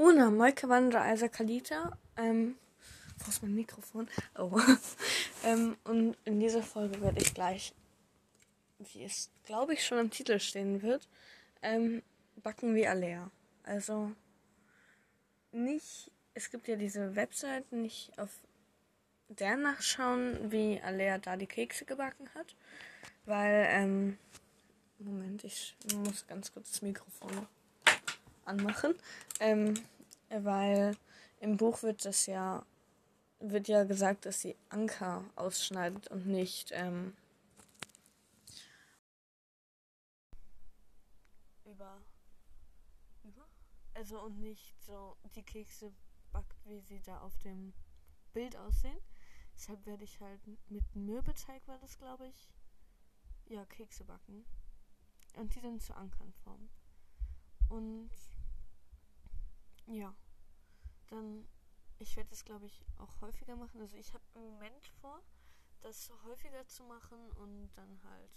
Una Moike Wandra Isa Kalita. Ähm, wo ist mein Mikrofon? Oh. ähm, und in dieser Folge werde ich gleich, wie es glaube ich schon im Titel stehen wird, ähm, backen wie Alea. Also nicht, es gibt ja diese Webseite, nicht auf der nachschauen, wie Alea da die Kekse gebacken hat. Weil, ähm, Moment, ich muss ganz kurz das Mikrofon anmachen. Ähm, weil im Buch wird das ja, wird ja gesagt, dass sie Anker ausschneidet und nicht, ähm, über? Also und nicht so die Kekse backt, wie sie da auf dem Bild aussehen. Deshalb werde ich halt mit Mürbeteig war das, glaube ich, ja, Kekse backen. Und die dann zu Ankern formen. Und ja, dann, ich werde das, glaube ich, auch häufiger machen. Also ich habe im Moment vor, das häufiger zu machen und dann halt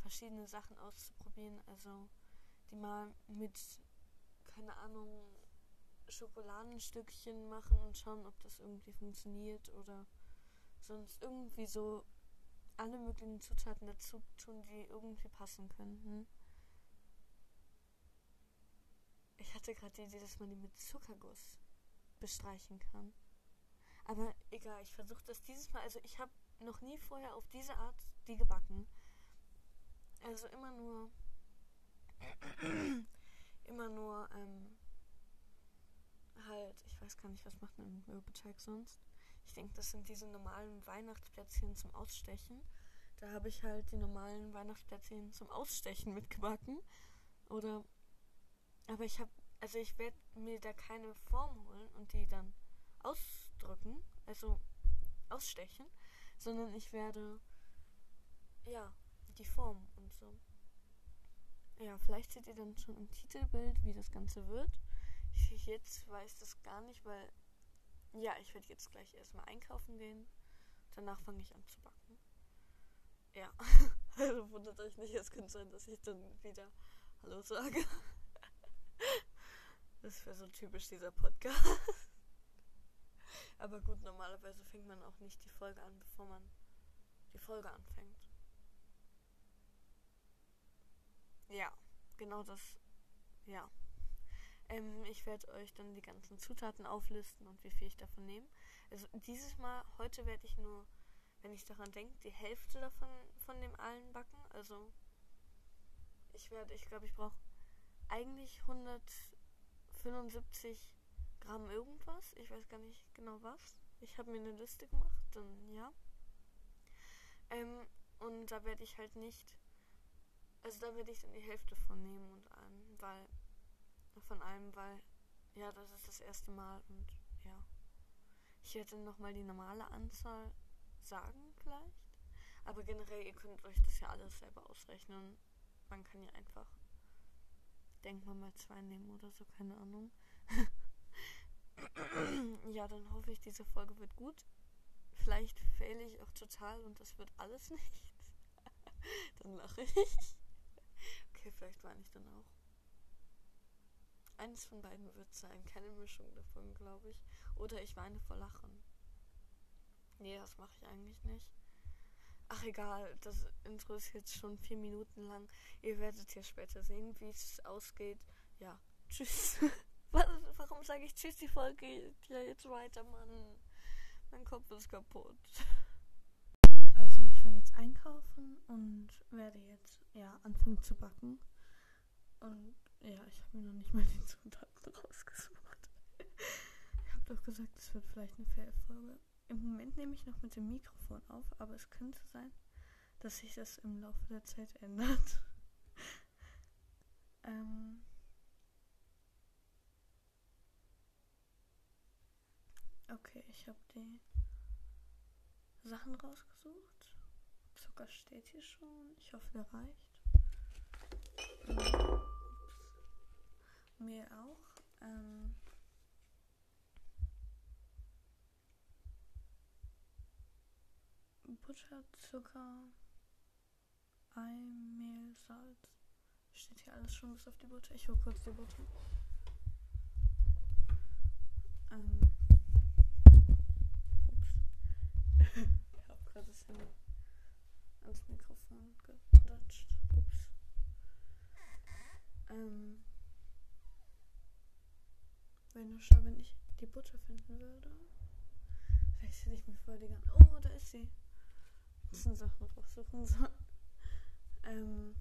verschiedene Sachen auszuprobieren. Also die mal mit, keine Ahnung, Schokoladenstückchen machen und schauen, ob das irgendwie funktioniert oder sonst irgendwie so alle möglichen Zutaten dazu tun, die irgendwie passen könnten. Ich hatte gerade die Idee, dass man die mit Zuckerguss bestreichen kann. Aber egal, ich versuche das dieses Mal. Also ich habe noch nie vorher auf diese Art die gebacken. Also immer nur immer nur ähm, halt, ich weiß gar nicht, was macht man mit Mürbeteig sonst. Ich denke, das sind diese normalen Weihnachtsplätzchen zum Ausstechen. Da habe ich halt die normalen Weihnachtsplätzchen zum Ausstechen mitgebacken. Oder aber ich habe, also ich werde mir da keine Form holen und die dann ausdrücken, also ausstechen, sondern ich werde, ja, die Form und so. Ja, vielleicht seht ihr dann schon im Titelbild, wie das Ganze wird. Ich jetzt weiß das gar nicht, weil, ja, ich werde jetzt gleich erstmal einkaufen gehen. Danach fange ich an zu backen. Ja, also wundert euch nicht, es könnte sein, dass ich dann wieder Hallo sage. Das wäre so typisch dieser Podcast. Aber gut, normalerweise fängt man auch nicht die Folge an, bevor man die Folge anfängt. Ja, genau das. Ja. Ähm, ich werde euch dann die ganzen Zutaten auflisten und wie viel ich davon nehme. Also dieses Mal, heute werde ich nur, wenn ich daran denke, die Hälfte davon von dem allen backen. Also ich werde, ich glaube, ich brauche eigentlich 175 Gramm irgendwas. Ich weiß gar nicht genau was. Ich habe mir eine Liste gemacht, dann ja. Ähm, und da werde ich halt nicht, also da werde ich dann die Hälfte von nehmen und allem, weil, von allem, weil, ja, das ist das erste Mal und ja. Ich werde dann nochmal die normale Anzahl sagen vielleicht. Aber generell, ihr könnt euch das ja alles selber ausrechnen. Man kann ja einfach denken wir mal zwei nehmen oder so, keine Ahnung. ja, dann hoffe ich, diese Folge wird gut. Vielleicht fehle ich auch total und das wird alles nichts. dann lache ich. okay, vielleicht weine ich dann auch. Eines von beiden wird sein, keine Mischung davon, glaube ich. Oder ich weine vor Lachen. Nee, das mache ich eigentlich nicht. Ach egal, das Intro ist jetzt schon vier Minuten lang. Ihr werdet ja später sehen, wie es ausgeht. Ja, tschüss. Warum sage ich tschüss? Die Folge geht ja jetzt weiter, Mann. Mein Kopf ist kaputt. Also ich war jetzt einkaufen und werde jetzt ja anfangen zu backen. Und ja, ich habe mir noch nicht mal die Zutaten rausgesucht. ich habe doch gesagt, es wird vielleicht eine Fail-Folge. Im Moment nehme ich noch mit dem Mikrofon auf, aber es könnte sein, dass sich das im Laufe der Zeit ändert. ähm okay, ich habe die Sachen rausgesucht. Zucker steht hier schon. Ich hoffe, der reicht. Ähm, Mir auch. Ähm Butter, Zucker, Ei, Mehl, Salz. Steht hier alles schon bis auf die Butter. Ich hole kurz die Butter. Ähm. Ups. ich habe gerade das Handy ans Mikrofon geklatscht. Ups. Ähm. Wenn nur schau, wenn ich die Butter finden würde. Vielleicht hätte ich mir vorher die ganze. Oh, da ist sie. Sind Sachen raussuchen sollen. Ähm.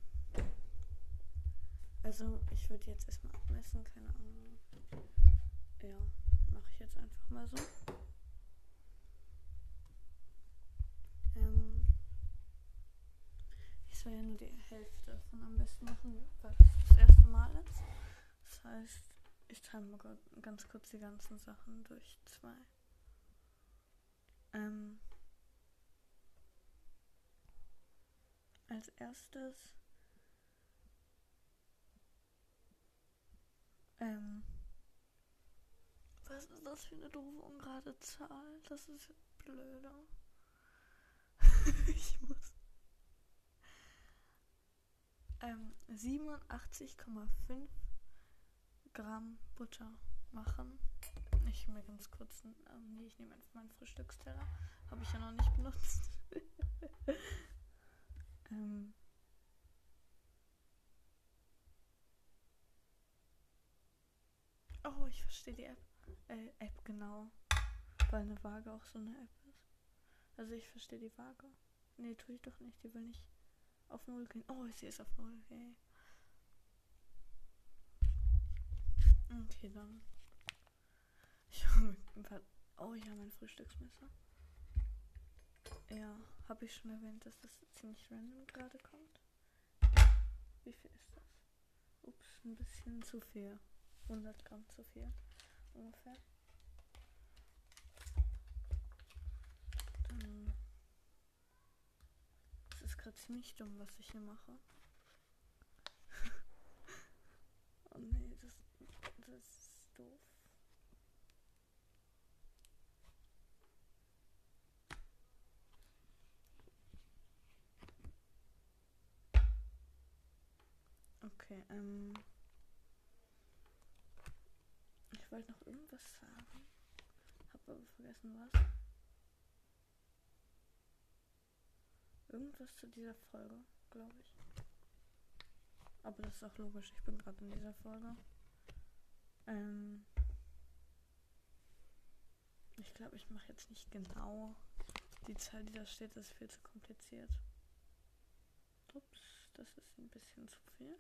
Also, ich würde jetzt erstmal abmessen, keine Ahnung. Ja, mache ich jetzt einfach mal so. Ähm, ich soll ja nur die Hälfte von am besten machen, weil das das erste Mal ist. Das heißt, ich teile mal ganz kurz die ganzen Sachen durch zwei. Ähm, als erstes ähm, was ist das für eine doofe ungerade Zahl? Das ist blöder. ich muss. Ähm, 87,5 Gramm Butter machen. Ich mir ganz kurz. Ähm, nee, ich nehme einfach meinen Frühstücksteller. Habe ich ja noch nicht benutzt. ähm. Oh, ich verstehe die App. Äh, App, genau. Weil eine Waage auch so eine App ist. Also ich verstehe die Waage. Nee, tue ich doch nicht. Die will nicht auf Null gehen. Oh, sie ist auf Null. Hey. Okay, dann. Ich Oh ja, mein Frühstücksmesser. Ja, habe ich schon erwähnt, dass das ziemlich random gerade kommt. Wie viel ist das? Ups, ein bisschen zu viel. 100 Gramm zu viel. Ungefähr. Dann. Das ist gerade ziemlich dumm, was ich hier mache. oh nee, das, das ist doof. Okay, ähm. Ich wollte noch irgendwas sagen. Hab aber vergessen was. Irgendwas zu dieser Folge, glaube ich. Aber das ist auch logisch. Ich bin gerade in dieser Folge. Ähm ich glaube, ich mache jetzt nicht genau die Zahl, die da steht. Das ist viel zu kompliziert. Ups, das ist ein bisschen zu viel.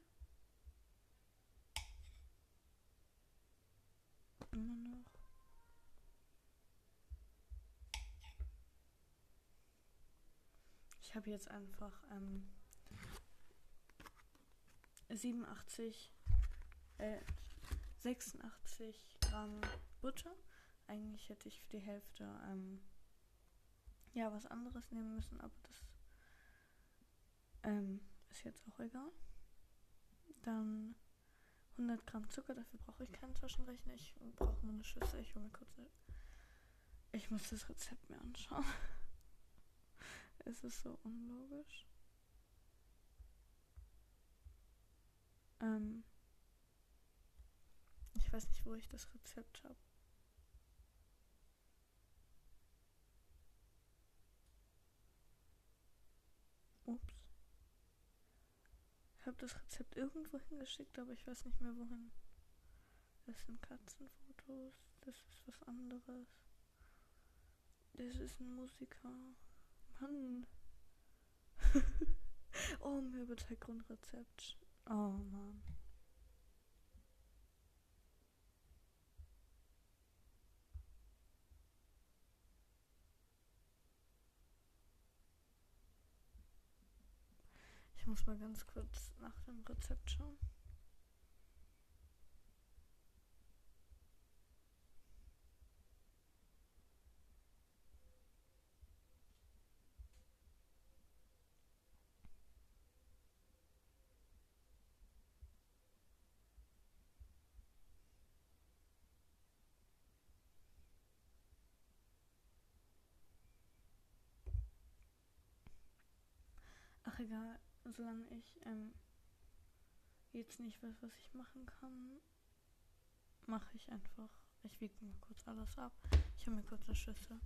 Immer noch. Ich habe jetzt einfach ähm, 87, äh, 86 Gramm Butter. Eigentlich hätte ich für die Hälfte ähm, ja was anderes nehmen müssen, aber das ähm, ist jetzt auch egal. Dann 100 Gramm Zucker, dafür brauche ich keinen Taschenrechner. Ich brauche nur eine Schüssel. Ich hole mir kurz eine. Ich muss das Rezept mir anschauen. es ist so unlogisch. Ähm. Ich weiß nicht, wo ich das Rezept habe. Ups habe das Rezept irgendwo hingeschickt, aber ich weiß nicht mehr wohin. Das sind Katzenfotos. Das ist was anderes. Das ist ein Musiker. Mann. oh, Mürbeteig-Grundrezept. Oh, Mann. Muss mal ganz kurz nach dem Rezept schauen. Ach egal solange ich ähm, jetzt nicht weiß, was ich machen kann, mache ich einfach. Ich wiege mal kurz alles ab. Ich habe mir kurz eine Schüssel.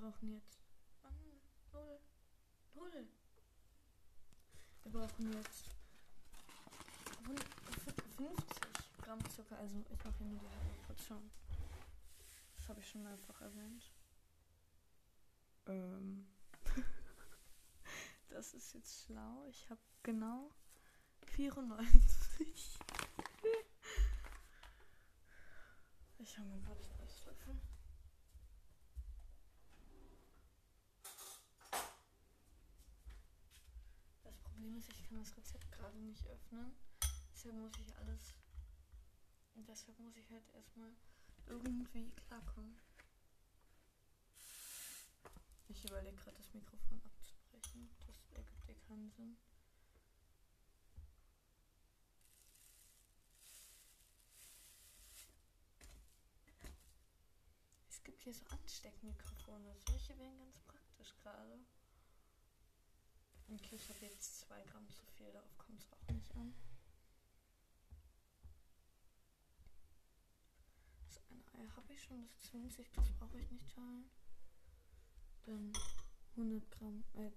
Brauchen jetzt. Mann, null. Null. Wir brauchen jetzt 50 Gramm Zucker. Also ich mache hier nur die halbe Portion. Das habe ich schon mehrfach erwähnt. Ähm. das ist jetzt schlau. Ich habe genau 94. ich habe mir gerade einen Esslöffel. Das Problem ist, ich kann das Rezept gerade nicht öffnen. Deshalb muss ich alles. Deshalb muss ich halt erstmal irgendwie klarkommen. Ich überlege gerade das Mikrofon abzubrechen. Das ergibt dir keinen Sinn. Es gibt hier so Ansteckmikrofone. Solche wären ganz praktisch gerade. Okay, ich habe jetzt zwei Gramm zu viel, darauf kommt es auch nicht an. Das eine Ei habe ich schon, das 20, das brauche ich nicht teilen. Dann 100 Gramm, äh,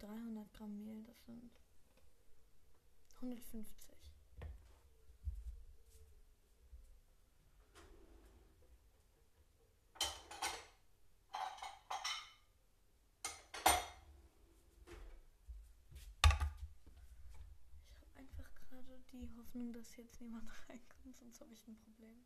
300 Gramm Mehl, das sind 150. Ich habe einfach gerade die Hoffnung, dass jetzt niemand reinkommt, sonst habe ich ein Problem.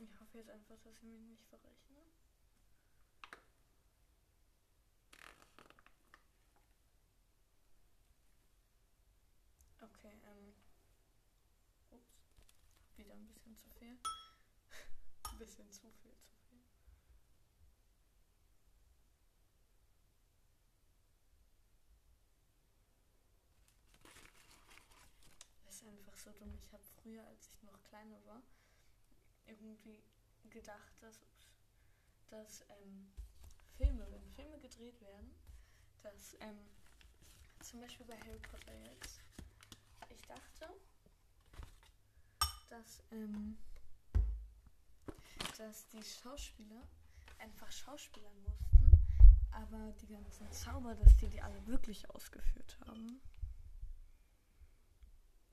Ich hoffe jetzt einfach, dass ich mich nicht verrechne. Okay, ähm. Ups. Wieder ein bisschen zu viel. ein bisschen zu viel, zu viel. Das ist einfach so dumm. Ich habe früher, als ich noch kleiner war, irgendwie gedacht, dass, dass ähm, Filme, wenn Filme gedreht werden, dass ähm, zum Beispiel bei Harry Potter jetzt, ich dachte, dass, ähm, dass die Schauspieler einfach Schauspielern mussten, aber die ganzen Zauber, dass die die alle wirklich ausgeführt haben.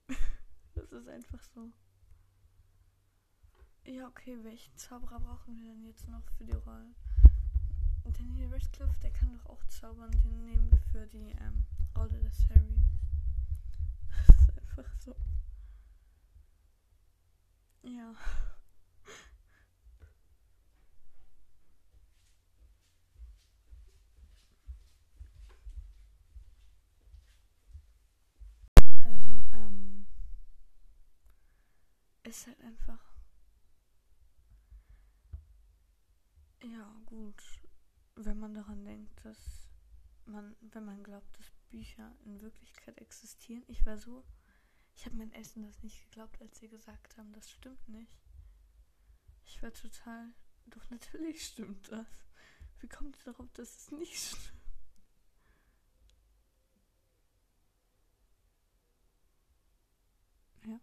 das ist einfach so. Ja, okay, welchen Zauberer brauchen wir denn jetzt noch für die Rollen? Daniel Radcliffe, der kann doch auch zaubern, den nehmen wir für die ähm, Rolle des Harry. Das ist einfach so. Ja. Also, ähm, ist halt einfach. Ja, gut. Wenn man daran denkt, dass man, wenn man glaubt, dass Bücher in Wirklichkeit existieren. Ich war so, ich habe mein Essen das nicht geglaubt, als sie gesagt haben, das stimmt nicht. Ich war total, doch natürlich stimmt das. Wie kommt ihr darauf, dass es nicht stimmt? Ja.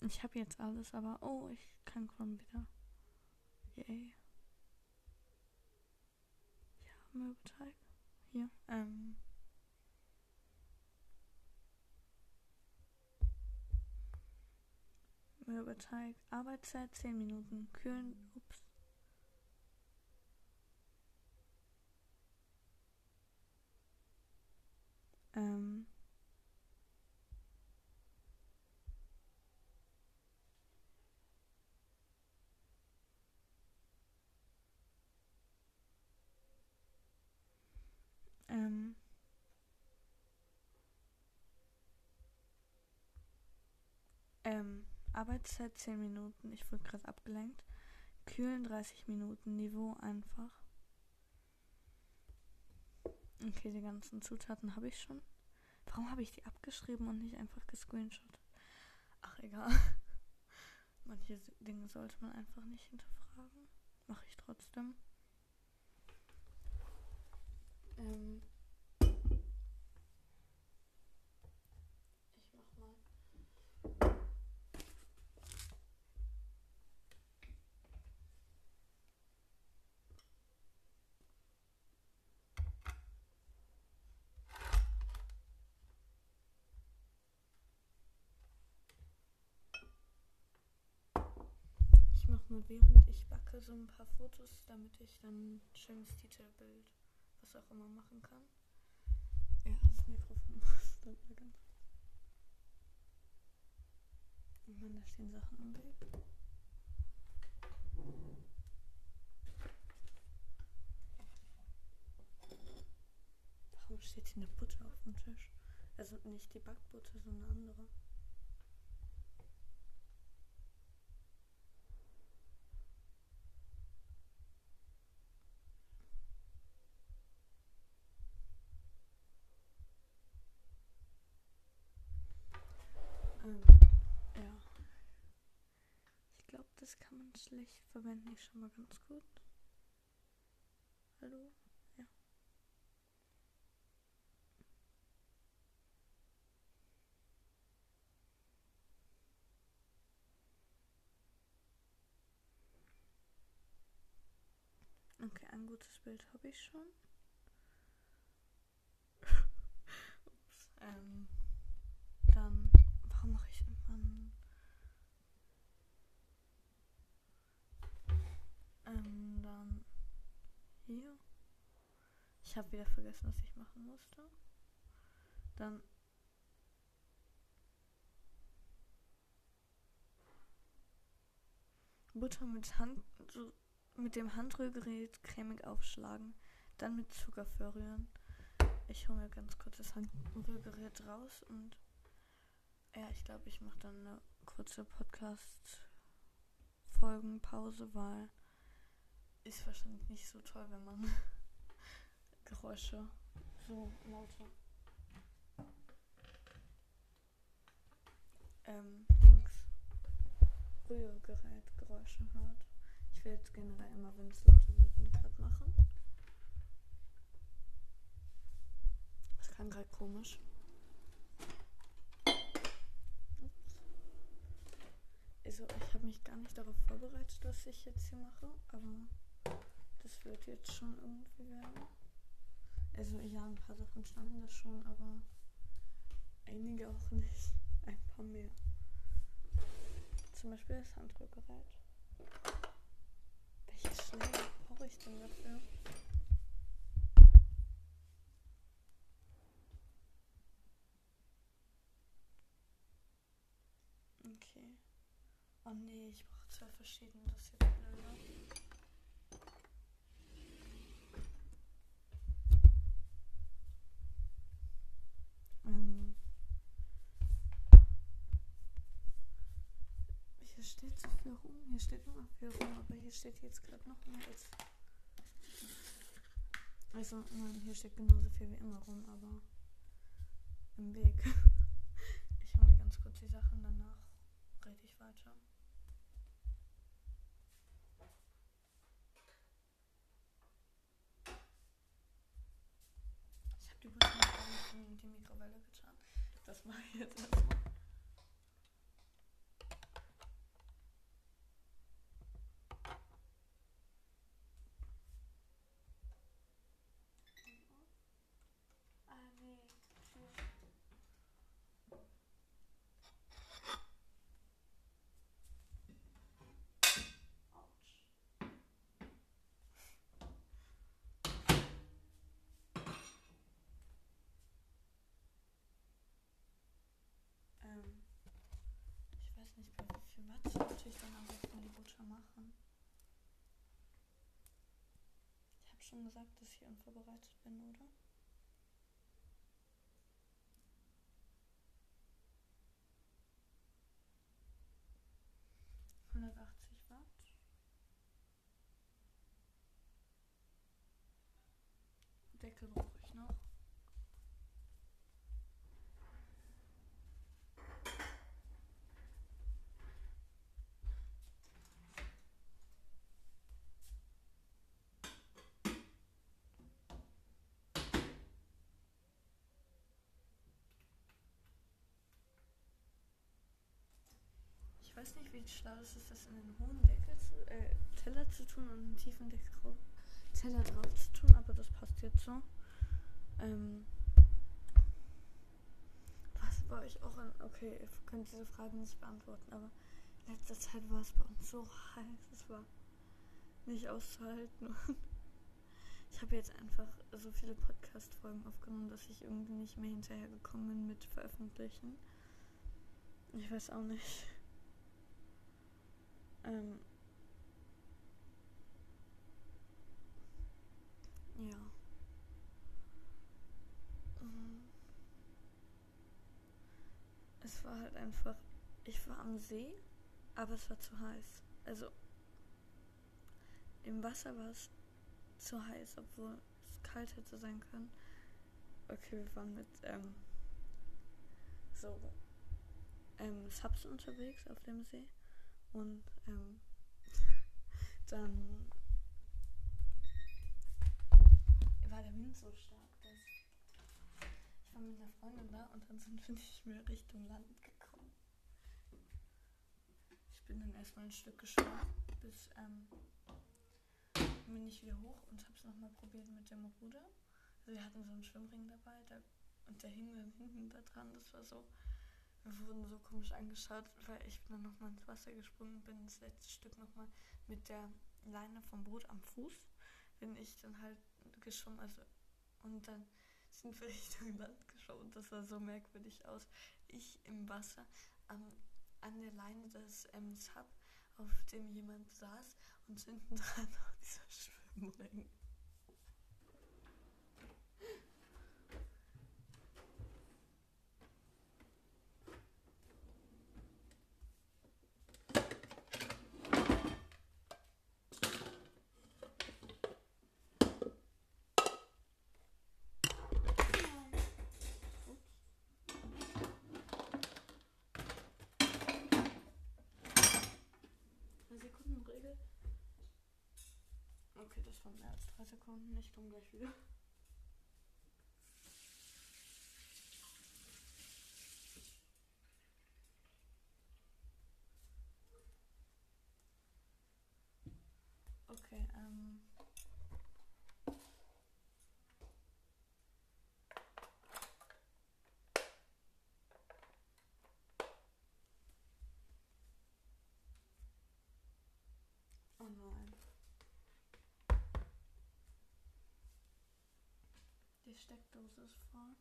Ich habe jetzt alles, aber oh, ich kann kommen wieder. Yay. Ja, Mürbeteig. Hier. Ähm. Mürbeteig. Arbeitszeit 10 Minuten. Kühlen. Ups. Ähm. Ähm. Ähm, Arbeitszeit 10 Minuten. Ich wurde gerade abgelenkt. Kühlen 30 Minuten. Niveau einfach. Okay, die ganzen Zutaten habe ich schon. Warum habe ich die abgeschrieben und nicht einfach gescreenshot? Ach, egal. Manche Dinge sollte man einfach nicht hinterfragen. Mache ich trotzdem. Ähm ich mach mal. Ich mache mal während ich backe so ein paar Fotos, damit ich dann ein schönes Titelbild was auch immer machen kann. Ja, das Mikrofon muss mal ganz. Und man, da stehen Sachen im Weg. Warum steht hier eine Butter auf dem Tisch? Also nicht die Backbutter, sondern andere. Ähm, ja. Ich glaube, schlecht verwenden. Ich schau mal ganz gut. Hallo? Ja. Okay, ein gutes Bild habe ich schon. Ups. Ähm, dann, warum mache ich irgendwann? Ähm, dann hier. Ich habe wieder vergessen, was ich machen musste. Dann Butter mit Hand, mit dem Handrührgerät cremig aufschlagen, dann mit Zucker verrühren. Ich hole mir ganz kurz das Handrührgerät raus und ja, ich glaube, ich mache dann eine kurze Podcast-Folgenpause, weil ist wahrscheinlich nicht so toll, wenn man Geräusche so lauter ähm, Dings Rührgerät Geräusche hört. Ich will jetzt generell immer, wenn es lauter wird, einen Cut machen. Das klang gerade komisch. Also ich habe mich gar nicht darauf vorbereitet, was ich jetzt hier mache, aber das wird jetzt schon irgendwie werden. Also ja, ein paar Sachen standen da schon, aber einige auch nicht. Ein paar mehr. Zum Beispiel das Handrührgerät. Welches Schläger brauche ich denn dafür? Okay. Oh nee, ich brauche zwei verschiedene. Das ist jetzt blöd. Ähm. Hier steht so viel rum. Hier steht immer viel rum, aber hier steht jetzt gerade noch mehr als. Also, nein, hier steht genauso viel wie immer rum, aber im Weg. Ich hole mir ganz kurz die Sachen, danach rede ich weiter. Ich habe die Butter in die Mikrowelle getan. Das mache ich jetzt erstmal. Ah, nee. Tschüss. Autsch. Ähm, ich weiß nicht, sollte ich dann am besten die Butter machen. Ich habe schon gesagt, dass ich unvorbereitet bin, oder? Hundertachtzig Watt. Deckel brauche ich noch. Ich weiß nicht, wie schlau es ist, das in einen hohen Deckel zu, äh, Teller zu tun und einen tiefen Deckel, Teller drauf zu tun, aber das passt jetzt so. Ähm, was bei euch auch in, okay, ihr könnt diese Frage nicht beantworten, aber in letzter Zeit war es bei uns so heiß, es war nicht auszuhalten. ich habe jetzt einfach so viele Podcast-Folgen aufgenommen, dass ich irgendwie nicht mehr hinterhergekommen bin mit Veröffentlichen. Ich weiß auch nicht. Ähm ja. Mhm. Es war halt einfach, ich war am See, aber es war zu heiß. Also im Wasser war es zu heiß, obwohl es kalt hätte sein können. Okay, wir waren mit ähm, so ähm, Subs unterwegs auf dem See und ähm, dann war der Wind so stark, dass ich war mit einer Freundin da und dann sind wir nicht mehr Richtung Land gekommen. Ich bin dann erstmal ein Stück geschwommen, bis ähm, bin ich wieder hoch und habe es nochmal probiert mit dem Ruder. Also wir hatten so einen Schwimmring dabei da, und der hing dann hinten da dran. Das war so, wir wurden so komisch angeschaut, weil ich dann nochmal ins Wasser gesprungen bin, das letzte Stück nochmal mit der Leine vom Boot am Fuß bin ich dann halt geschwommen, also und dann sind wir Richtung Land geschwommen das sah so merkwürdig aus. Ich im Wasser am, an der Leine des ähm, Sub, auf dem jemand saß und hinten dran noch dieser Schwimmring. Sekundenregel. Okay, das waren mehr als drei Sekunden. Ich komme gleich wieder. Okay, ähm. Oh nein. Die Steckdose ist voll.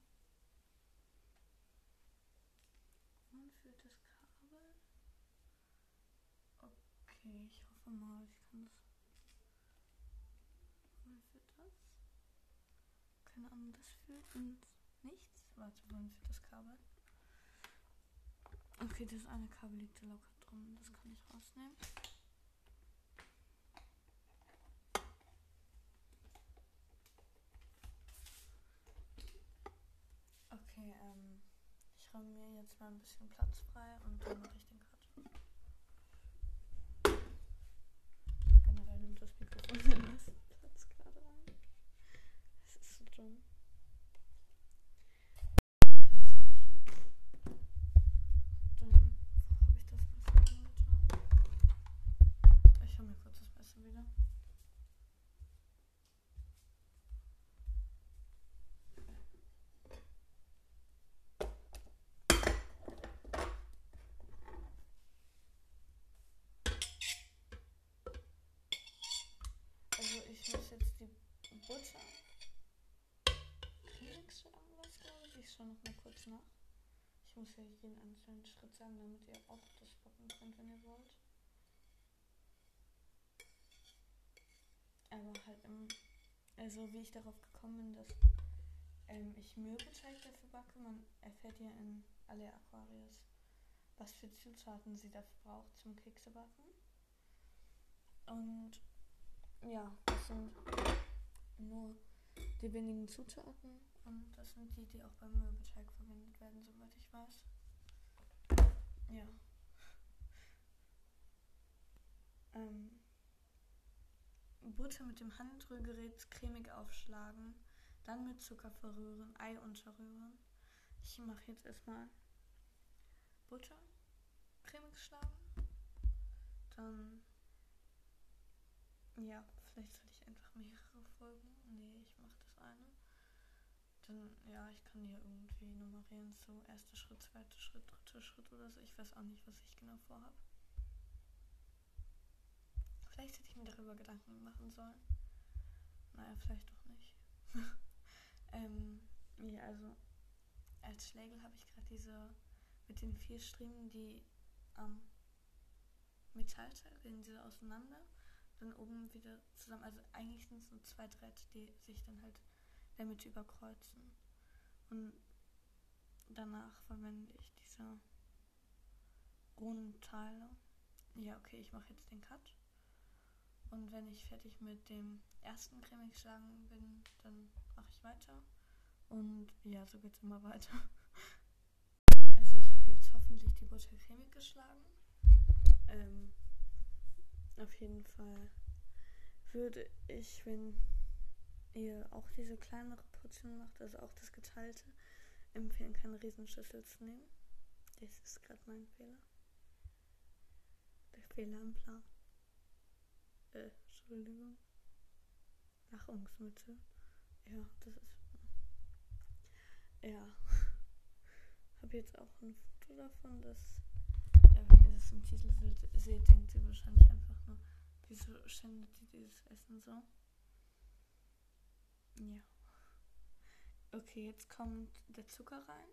Und führt das Kabel. Okay, ich hoffe mal, ich kann das. Wohin führt das? Keine Ahnung, das führt ins nichts. Warte, wohin führt das Kabel? Okay, das eine Kabel liegt da locker drum. Das kann ich rausnehmen. Ähm, ich räume mir jetzt mal ein bisschen Platz frei und dann mache ich den Cut. Generell nimmt das Mikrofon den meisten Platz gerade ein. Es ist so dumm. Platz habe ich jetzt. Dann wo habe ich das Messer getan? Ich hole mir kurz das Messer wieder. Also ich muss jetzt die Butter Remix irgendwas glaube ich. Schaue noch mal kurz nach. Ich muss ja jeden einzelnen Schritt sagen, damit ihr auch das backen könnt, wenn ihr wollt. Aber halt im, also wie ich darauf gekommen bin, dass ähm, ich Mürbeteig dafür backe. Man erfährt ja in alle Aquarius, was für Zutaten sie dafür braucht zum Keksebacken. Und ja, das sind nur die wenigen Zutaten und das sind die, die auch beim Mürbeteig verwendet werden, soweit ich weiß. Ja. Ähm, Butter mit dem Handrührgerät cremig aufschlagen, dann mit Zucker verrühren, Ei unterrühren. Ich mache jetzt erstmal Butter cremig schlagen dann ja, vielleicht sollte ich einfach mehrere Folgen. Nee, ich mache das eine. Dann, ja, ich kann hier irgendwie nummerieren, so erster Schritt, zweiter Schritt, dritter Schritt oder so. Ich weiß auch nicht, was ich genau vorhabe. Vielleicht hätte ich mir darüber Gedanken machen sollen. Naja, vielleicht doch nicht. ähm, ja, also als Schlägel habe ich gerade diese mit den vier Striemen, die am Metallteil gehen diese auseinander, dann oben wieder zusammen. Also eigentlich sind es nur zwei Drähte, die sich dann halt damit überkreuzen. Und danach verwende ich diese runden Teile. Ja, okay, ich mache jetzt den Cut. Und wenn ich fertig mit dem ersten cremig geschlagen bin, dann mache ich weiter. Und ja, so geht es immer weiter. Also ich habe jetzt hoffentlich die Butter cremig geschlagen. Ähm, auf jeden Fall würde ich, wenn ihr auch diese kleinere Portion macht, also auch das geteilte, empfehlen, keine Riesenschüssel zu nehmen. Das ist gerade mein Fehler. Der Fehler im Plan. Äh, Entschuldigung. Nahrungsmittel. Ja, das ist. Ja. Habe jetzt auch ein Foto davon, dass. Ja, wenn ihr das im Titel seht, denkt ihr wahrscheinlich einfach nur, wieso schändet ihr dieses Essen so? Ja. Okay, jetzt kommt der Zucker rein.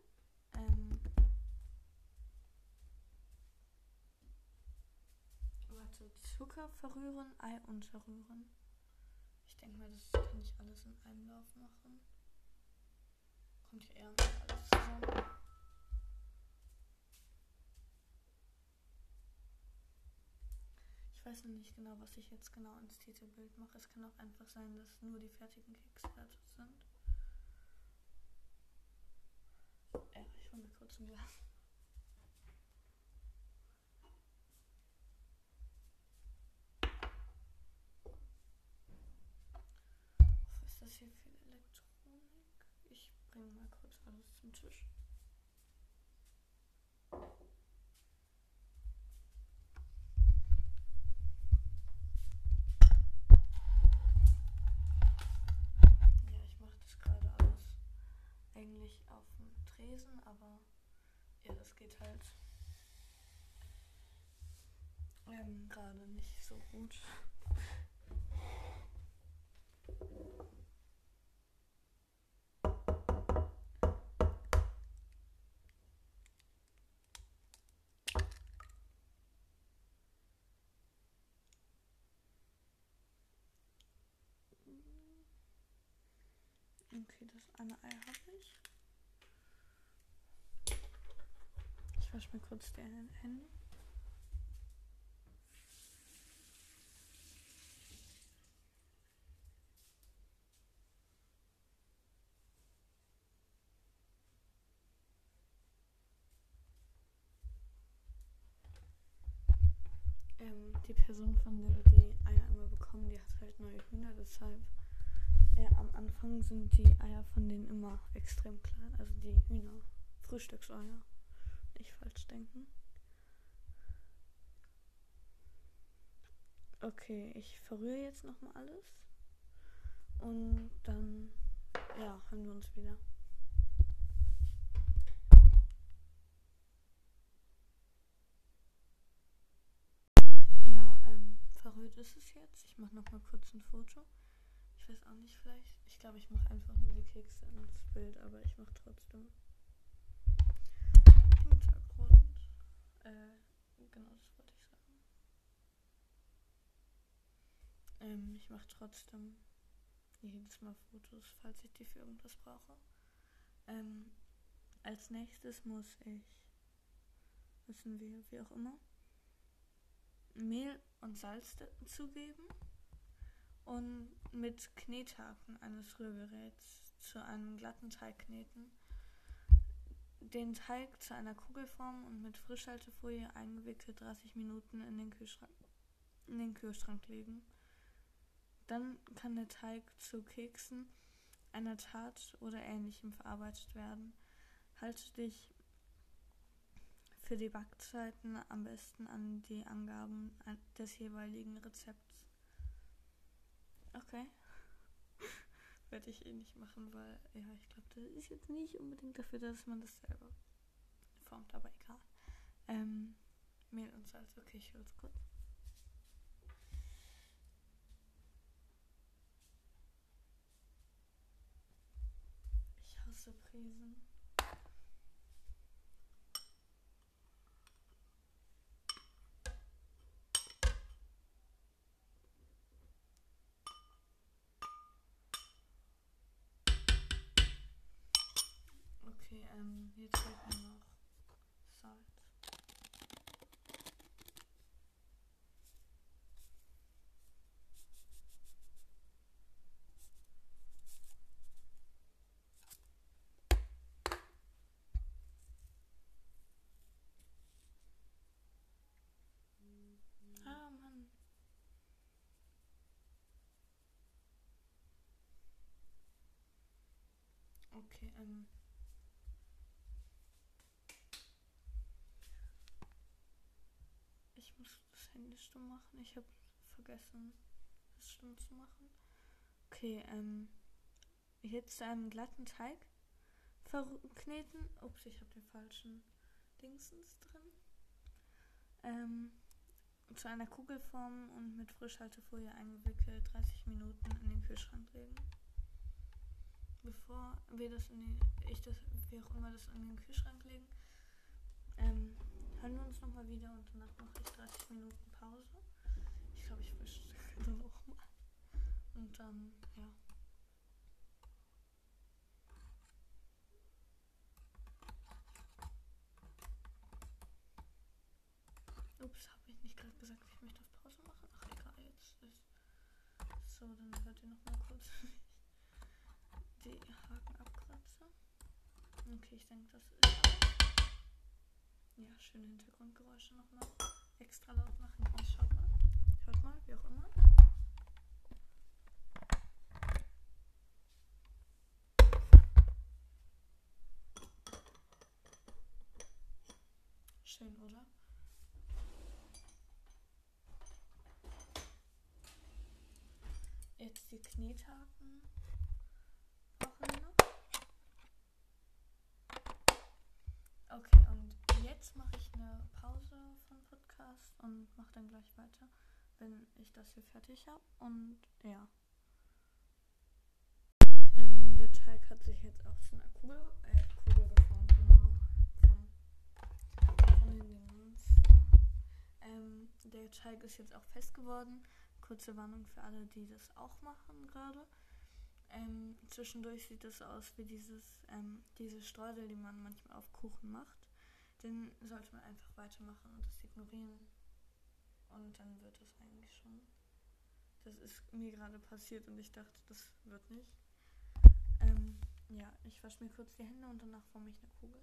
Ähm, warte, Zucker verrühren, Ei unterrühren. Ich denke mal, das kann ich alles in einem Lauf machen. Kommt hier eher alles zusammen. Ich weiß noch nicht genau, was ich jetzt genau ins Titelbild mache. Es kann auch einfach sein, dass nur die fertigen fertig sind. Ja, ich hole mir kurz ein Glas. Was ist das hier für Elektronik? Ich bringe mal kurz alles zum Tisch. Ja, ich mache das gerade alles eigentlich auf dem Tresen, aber ja, das geht halt ähm, gerade nicht so gut. Okay, das eine Ei habe ich. Ich wasche mir kurz die Hände. Ähm, die Person, von der wir die Eier immer bekommen, die hat halt neue Hühner, deshalb ja, am Anfang sind die Eier von denen immer extrem klein, also die Hühner, Frühstückseier, nicht falsch denken. Okay, ich verrühre jetzt nochmal alles und dann, ja, hören wir uns wieder. Ja, ähm, verrührt ist es jetzt. Ich mache nochmal kurz ein Foto. Ich weiß auch nicht, vielleicht. Ich glaube, ich mache einfach nur die Kekse ins Bild, aber ich mache trotzdem Äh, genau, das wollte ich sagen. Ähm, ich mache trotzdem jedes Mal Fotos, falls ich die für irgendwas brauche. Ähm, als nächstes muss ich, müssen wir, wie auch immer, Mehl und Salz zugeben und mit Knethaken eines Rührgeräts zu einem glatten Teig kneten. Den Teig zu einer Kugel formen und mit Frischhaltefolie eingewickelt 30 Minuten in den Kühlschrank, in den Kühlschrank legen. Dann kann der Teig zu Keksen, einer Tart oder ähnlichem verarbeitet werden. Halte dich für die Backzeiten am besten an die Angaben des jeweiligen Rezepts. Okay. Werde ich eh nicht machen, weil, ja, ich glaube, das ist jetzt nicht unbedingt dafür, dass man das selber formt, aber egal. Ähm, Mehl und Salz, okay, ich höre es kurz. Ich hasse Prisen. Okay, ähm, jetzt fehlt mir noch Salz. Ah, Mann. Okay, ähm. Ich muss das Handy stumm machen. Ich habe vergessen, das stumm zu machen. Okay, ähm. Jetzt zu einem glatten Teig verkneten. Ups, ich habe den falschen Dingsens drin. Ähm, zu einer Kugelform und mit Frischhaltefolie eingewickelt 30 Minuten in den Kühlschrank legen. Bevor wir das in den, ich das, wie auch immer das in den Kühlschrank legen, ähm, hören wir uns nochmal wieder und danach mache ich 30 Minuten Pause. Ich glaube, ich wische dann auch mal. Und dann, ja. Ups, habe ich nicht gerade gesagt, ich möchte auf Pause machen? Ach egal, jetzt ist so, dann hört ihr nochmal kurz die Haken abkratze. Okay, ich denke, das ist ja schöne Hintergrundgeräusche nochmal extra laut machen. Schaut mal, hört mal, wie auch immer. Schön, oder? Jetzt die Knethaken mache dann gleich weiter, wenn ich das hier fertig habe. Und ja. Ähm, der Teig hat sich jetzt auch zu einer Kugel, äh, Kugel geformt, genau. Vom, von den. Ähm, der Teig ist jetzt auch fest geworden. Kurze Warnung für alle, die das auch machen gerade. Ähm, zwischendurch sieht es aus wie dieses, ähm, diese Streusel, die man manchmal auf Kuchen macht. Den sollte man einfach weitermachen und das ignorieren. Und dann wird es eigentlich schon. Das ist mir gerade passiert und ich dachte, das wird nicht. Ähm, ja, ich wasche mir kurz die Hände und danach forme ich eine Kugel.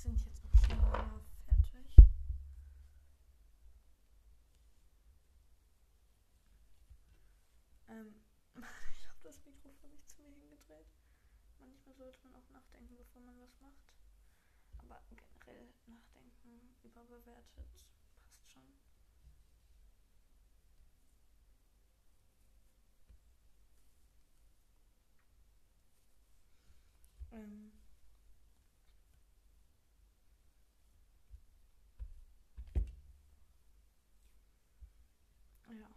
sind jetzt auch schon mal fertig. Ähm, ich habe das Mikrofon nicht zu mir hingedreht. Manchmal sollte man auch nachdenken, bevor man was macht. Aber generell nachdenken überbewertet passt schon. Ähm, Ja.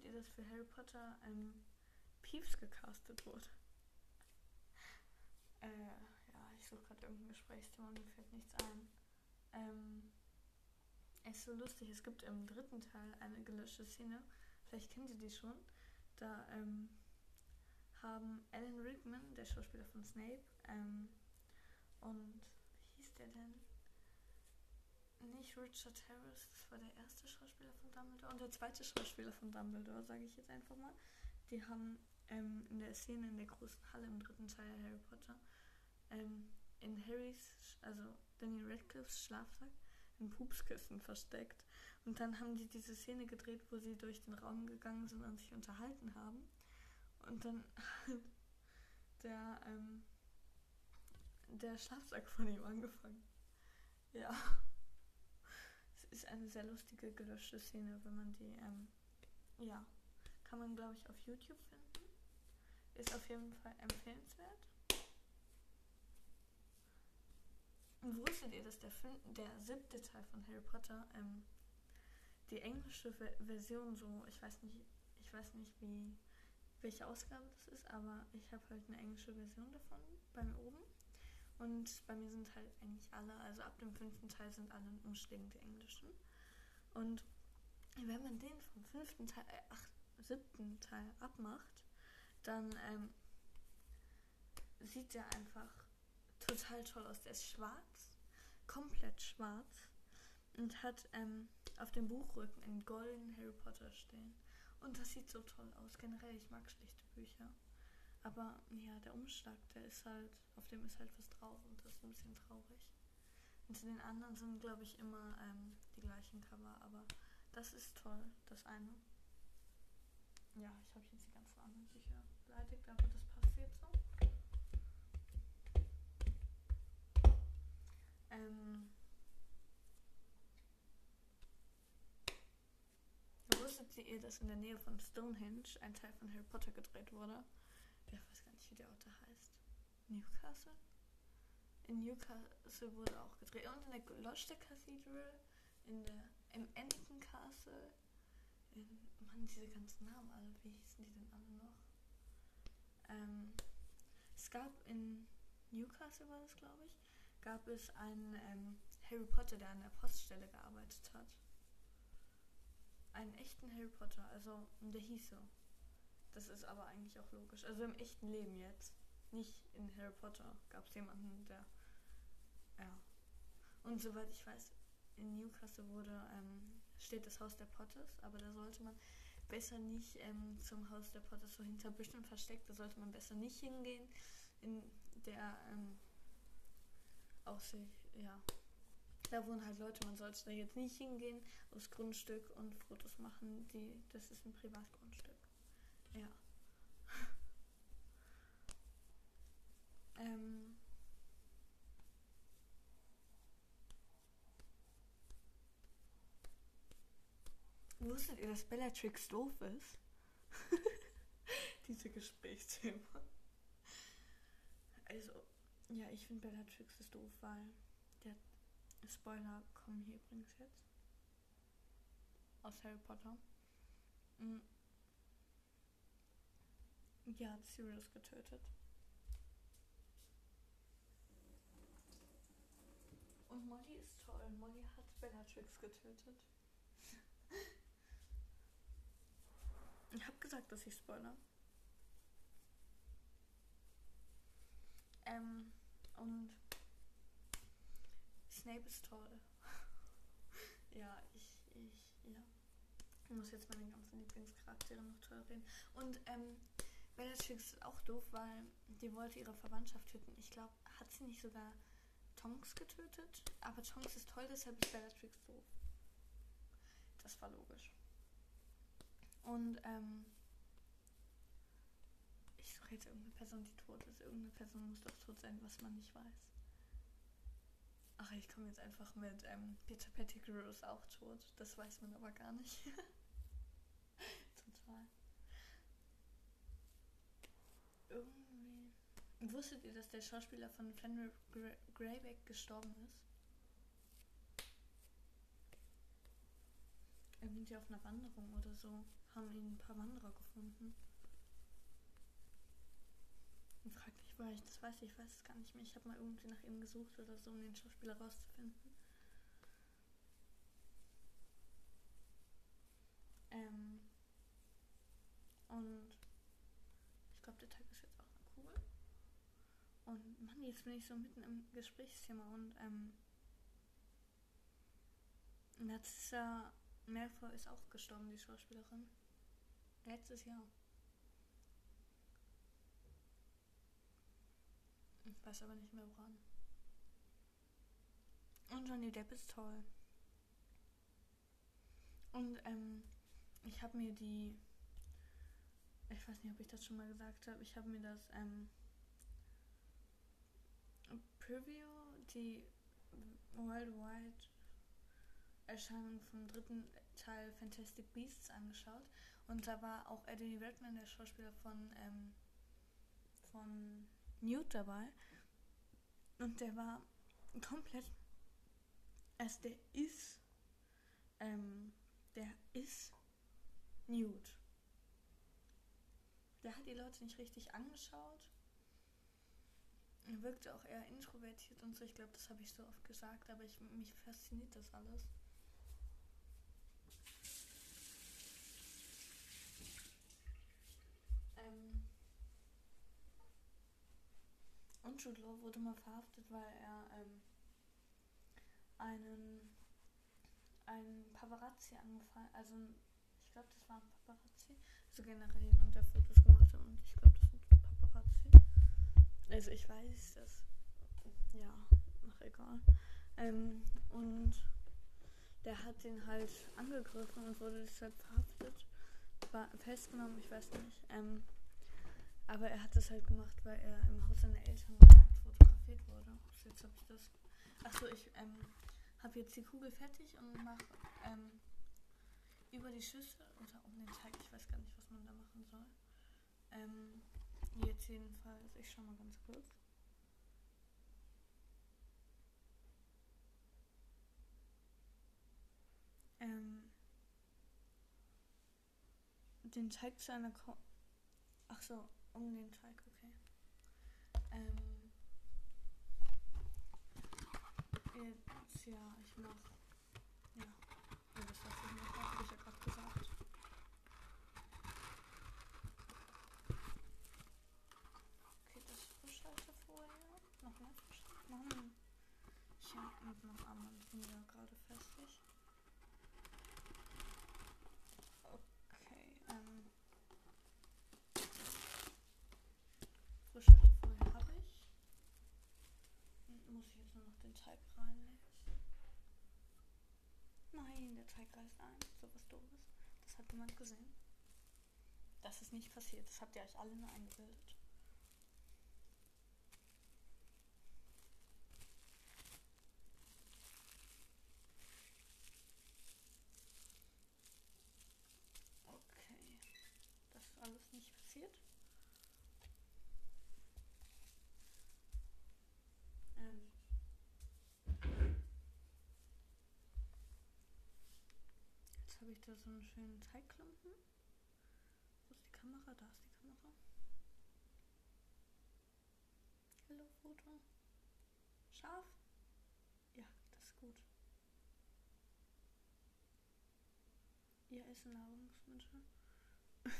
Wusstet ihr, dass für Harry Potter ähm, Peeves gecastet wurde? Äh, ja, ich suche gerade irgendein Gesprächsthema und mir fällt nichts ein. Ähm, es ist so lustig, es gibt im dritten Teil eine gelöschte Szene, vielleicht kennt ihr die schon. Da ähm, haben Alan Rickman, der Schauspieler von Snape, ähm, und wie hieß der denn? Nicht Richard Harris, das war der erste Schauspieler von Dumbledore und der zweite Schauspieler von Dumbledore, sage ich jetzt einfach mal. Die haben ähm, in der Szene in der großen Halle im dritten Teil Harry Potter ähm, in Harrys, also Daniel Radcliffes Schlafsack ein Pupskissen versteckt. Und dann haben die diese Szene gedreht, wo sie durch den Raum gegangen sind und sich unterhalten haben. Und dann hat der, ähm, der Schlafsack von ihm angefangen. Ja. Ist eine sehr lustige, gelöschte Szene, wenn man die, ähm, ja, kann man, glaube ich, auf YouTube finden. Ist auf jeden Fall empfehlenswert. Und wusstet ihr, dass der, der siebte Teil von Harry Potter ähm, die englische Ver Version so, ich weiß nicht, ich weiß nicht wie welche Ausgabe das ist, aber ich habe halt eine englische Version davon bei mir oben. Und bei mir sind halt eigentlich alle, also ab dem fünften Teil sind alle Umschlägen die englischen. Und wenn man den vom fünften Teil, äh, ach, siebten Teil abmacht, dann ähm, sieht der einfach total toll aus. Der ist schwarz, komplett schwarz und hat ähm, auf dem Buchrücken einen goldenen Harry Potter stehen. Und das sieht so toll aus. Generell, ich mag schlichte Bücher. Aber ja, der Umschlag, der ist halt, auf dem ist halt was drauf und das ist ein bisschen traurig. Und zu den anderen sind, glaube ich, immer ähm, die gleichen Cover, aber das ist toll, das eine. Ja, ich habe jetzt die ganzen anderen Bücher beleidigt, aber das passt jetzt so. Ähm, wusstet ihr, dass in der Nähe von Stonehenge ein Teil von Harry Potter gedreht wurde? Ich weiß gar nicht, wie der Ort da heißt. Newcastle? In Newcastle wurde auch gedreht. Und in der Gloucester Cathedral, in der, im Anakin Castle, in, Mann, diese ganzen Namen alle, wie hießen die denn alle noch? Ähm, es gab in Newcastle war das, glaube ich, gab es einen ähm, Harry Potter, der an der Poststelle gearbeitet hat. Einen echten Harry Potter, also der hieß so. Das ist aber eigentlich auch logisch. Also im echten Leben jetzt. Nicht in Harry Potter gab es jemanden, der. Ja. Und soweit ich weiß, in Newcastle wurde, ähm, steht das Haus der Potters, aber da sollte man besser nicht ähm, zum Haus der Potters so hinter Büschen versteckt. Da sollte man besser nicht hingehen. In der ähm, Aussicht, ja. Da wohnen halt Leute, man sollte da jetzt nicht hingehen aufs Grundstück und Fotos machen. Die, das ist ein Privatgrundstück. Ja. ähm. Wusstet ihr, dass Bellatrix doof ist? Diese Gesprächsthema. Also, ja, ich finde Bellatrix ist doof, weil der Spoiler kommen hier übrigens jetzt. Aus Harry Potter. Mhm. Ja, hat Sirius getötet. Und Molly ist toll. Molly hat Bellatrix getötet. ich hab gesagt, dass ich spoiler. Ähm, und Snape ist toll. ja, ich, ich, ja. Ich muss jetzt meine ganzen Lieblingscharaktere noch toll reden. Und, ähm, Bellatrix ist auch doof, weil die wollte ihre Verwandtschaft töten. Ich glaube, hat sie nicht sogar Tonks getötet? Aber Tonks ist toll, deshalb ist Bellatrix doof. Das war logisch. Und, ähm, ich suche jetzt irgendeine Person, die tot ist. Irgendeine Person muss doch tot sein, was man nicht weiß. Ach, ich komme jetzt einfach mit ähm, Peter Pettigrew ist auch tot. Das weiß man aber gar nicht. Total. Irgendwie. Wusstet ihr, dass der Schauspieler von Fenrir Gra Greyback gestorben ist? Irgendwie auf einer Wanderung oder so. Haben ihn ein paar Wanderer gefunden. Und frag nicht, woher ich das weiß. Ich weiß es gar nicht mehr. Ich habe mal irgendwie nach ihm gesucht oder so, um den Schauspieler rauszufinden. Ähm. Und ich glaube, der Tag ist jetzt auch noch cool. Und Mann, jetzt bin ich so mitten im Gesprächsthema und ähm. Narcissa Malfoy ist auch gestorben, die Schauspielerin. Letztes Jahr. Ich weiß aber nicht mehr woran. Und Johnny Depp ist toll. Und ähm, ich habe mir die, ich weiß nicht, ob ich das schon mal gesagt habe, ich habe mir das ähm, Preview, die Worldwide Erscheinung vom dritten Teil Fantastic Beasts angeschaut. Und da war auch Eddie Redman, der Schauspieler von, ähm, von Newt dabei. Und der war komplett, also der ist, ähm, der ist Newt. Der hat die Leute nicht richtig angeschaut. Er wirkte auch eher introvertiert und so. Ich glaube, das habe ich so oft gesagt, aber ich, mich fasziniert das alles. Ähm und Jude Law wurde mal verhaftet, weil er ähm, einen, einen Paparazzi angefallen, also ich glaube, das war ein Paparazzi, also generell jemand, der Fotos gemacht hat und ich glaube, das sind. Also ich weiß das, ja, ach egal. Ähm, und der hat den halt angegriffen und wurde deshalb verhaftet, war festgenommen, ich weiß nicht. Ähm, aber er hat das halt gemacht, weil er im Haus seiner Eltern fotografiert wurde. Jetzt habe ich das. Achso, ich ähm, habe jetzt die Kugel fertig und mache ähm, über die Schüssel oder um den Teig, ich weiß gar nicht, was man da machen soll. Ähm, jetzt jedenfalls, ich schau mal ganz kurz. Ähm, den Teig zu einer Ko Ach so, um den Teig, okay. Ähm, jetzt, ja, ich mach, ja, ja das was ich mache, habe ich ja gerade gesagt. Okay, das Frischhalter vorher, noch mehr Frischhalter, Mann. Mit noch anderen Finger gerade festig. Okay, ähm. Frischhalter vorher habe ich. Und muss ich jetzt nur noch den Teig reinlegen. Nein, der Teig reißt ein. So was doofes. Das hat niemand gesehen. Das ist nicht passiert. Das habt ihr euch alle nur eingebildet. Okay. Das ist alles nicht passiert. Ähm. Jetzt habe ich da so einen schönen Teigklumpen. Wo ist die Kamera? Da ist die Kamera. Hallo Foto. Scharf? Ja, das ist gut. Ihr essen Nahrungsmittel?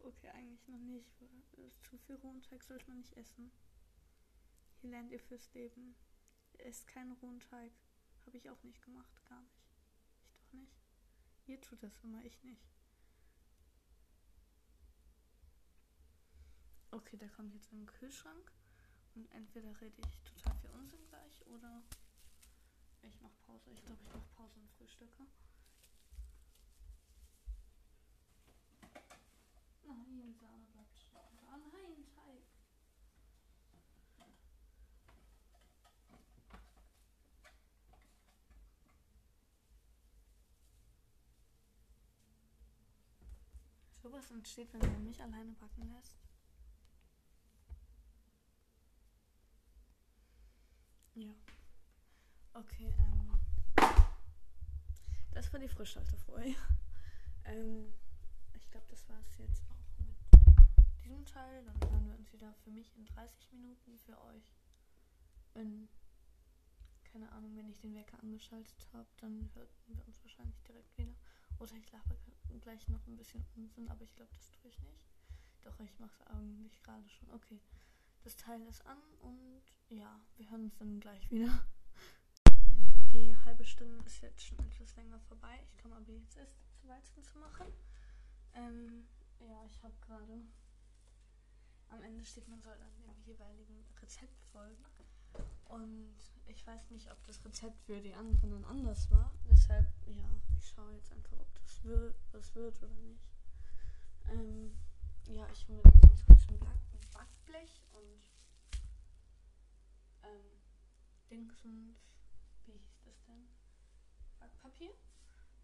okay, eigentlich noch nicht. weil Zu viel rohen Teig sollte man nicht essen. Hier lernt ihr fürs Leben. Esst keinen rohen Teig. Habe ich auch nicht gemacht, gar nicht. Nicht. Ihr tut das immer, ich nicht. Okay, der kommt jetzt in den Kühlschrank. Und entweder rede ich total viel Unsinn gleich oder ich mache Pause. Ich glaube, ich mache Pause und frühstücke. Nein, Sahne bleibt stehen. Ah nein, Teig. Sowas entsteht, wenn man mich alleine backen lässt. Ja. Okay, ähm. Das war die Frischhaltefolie. ähm, ich glaube, das war es jetzt auch mit diesem Teil. Dann hören wir uns wieder für mich in 30 Minuten, für euch. In, keine Ahnung, wenn ich den Wecker angeschaltet habe, dann hören wir uns wahrscheinlich direkt wieder. Oder ich lache gleich noch ein bisschen Unsinn, aber ich glaube, das tue ich nicht. Doch, ich mache es eigentlich gerade schon. Okay, das Teil ist an und ja, wir hören uns dann gleich wieder. Die halbe Stunde ist jetzt schon etwas länger vorbei. Ich komme aber jetzt erst zu Weizen zu machen. Ähm, ja, ich habe gerade. Am Ende steht, man soll dann dem jeweiligen Rezept folgen. Und ich weiß nicht, ob das Rezept für die anderen dann anders war. Deshalb, ja, ich schaue jetzt einfach, ob das wird, was wird oder nicht. Ähm, ja, ich hole mir dann ganz kurz ein Backblech und ähm, Dingsens, wie hieß das denn? Backpapier?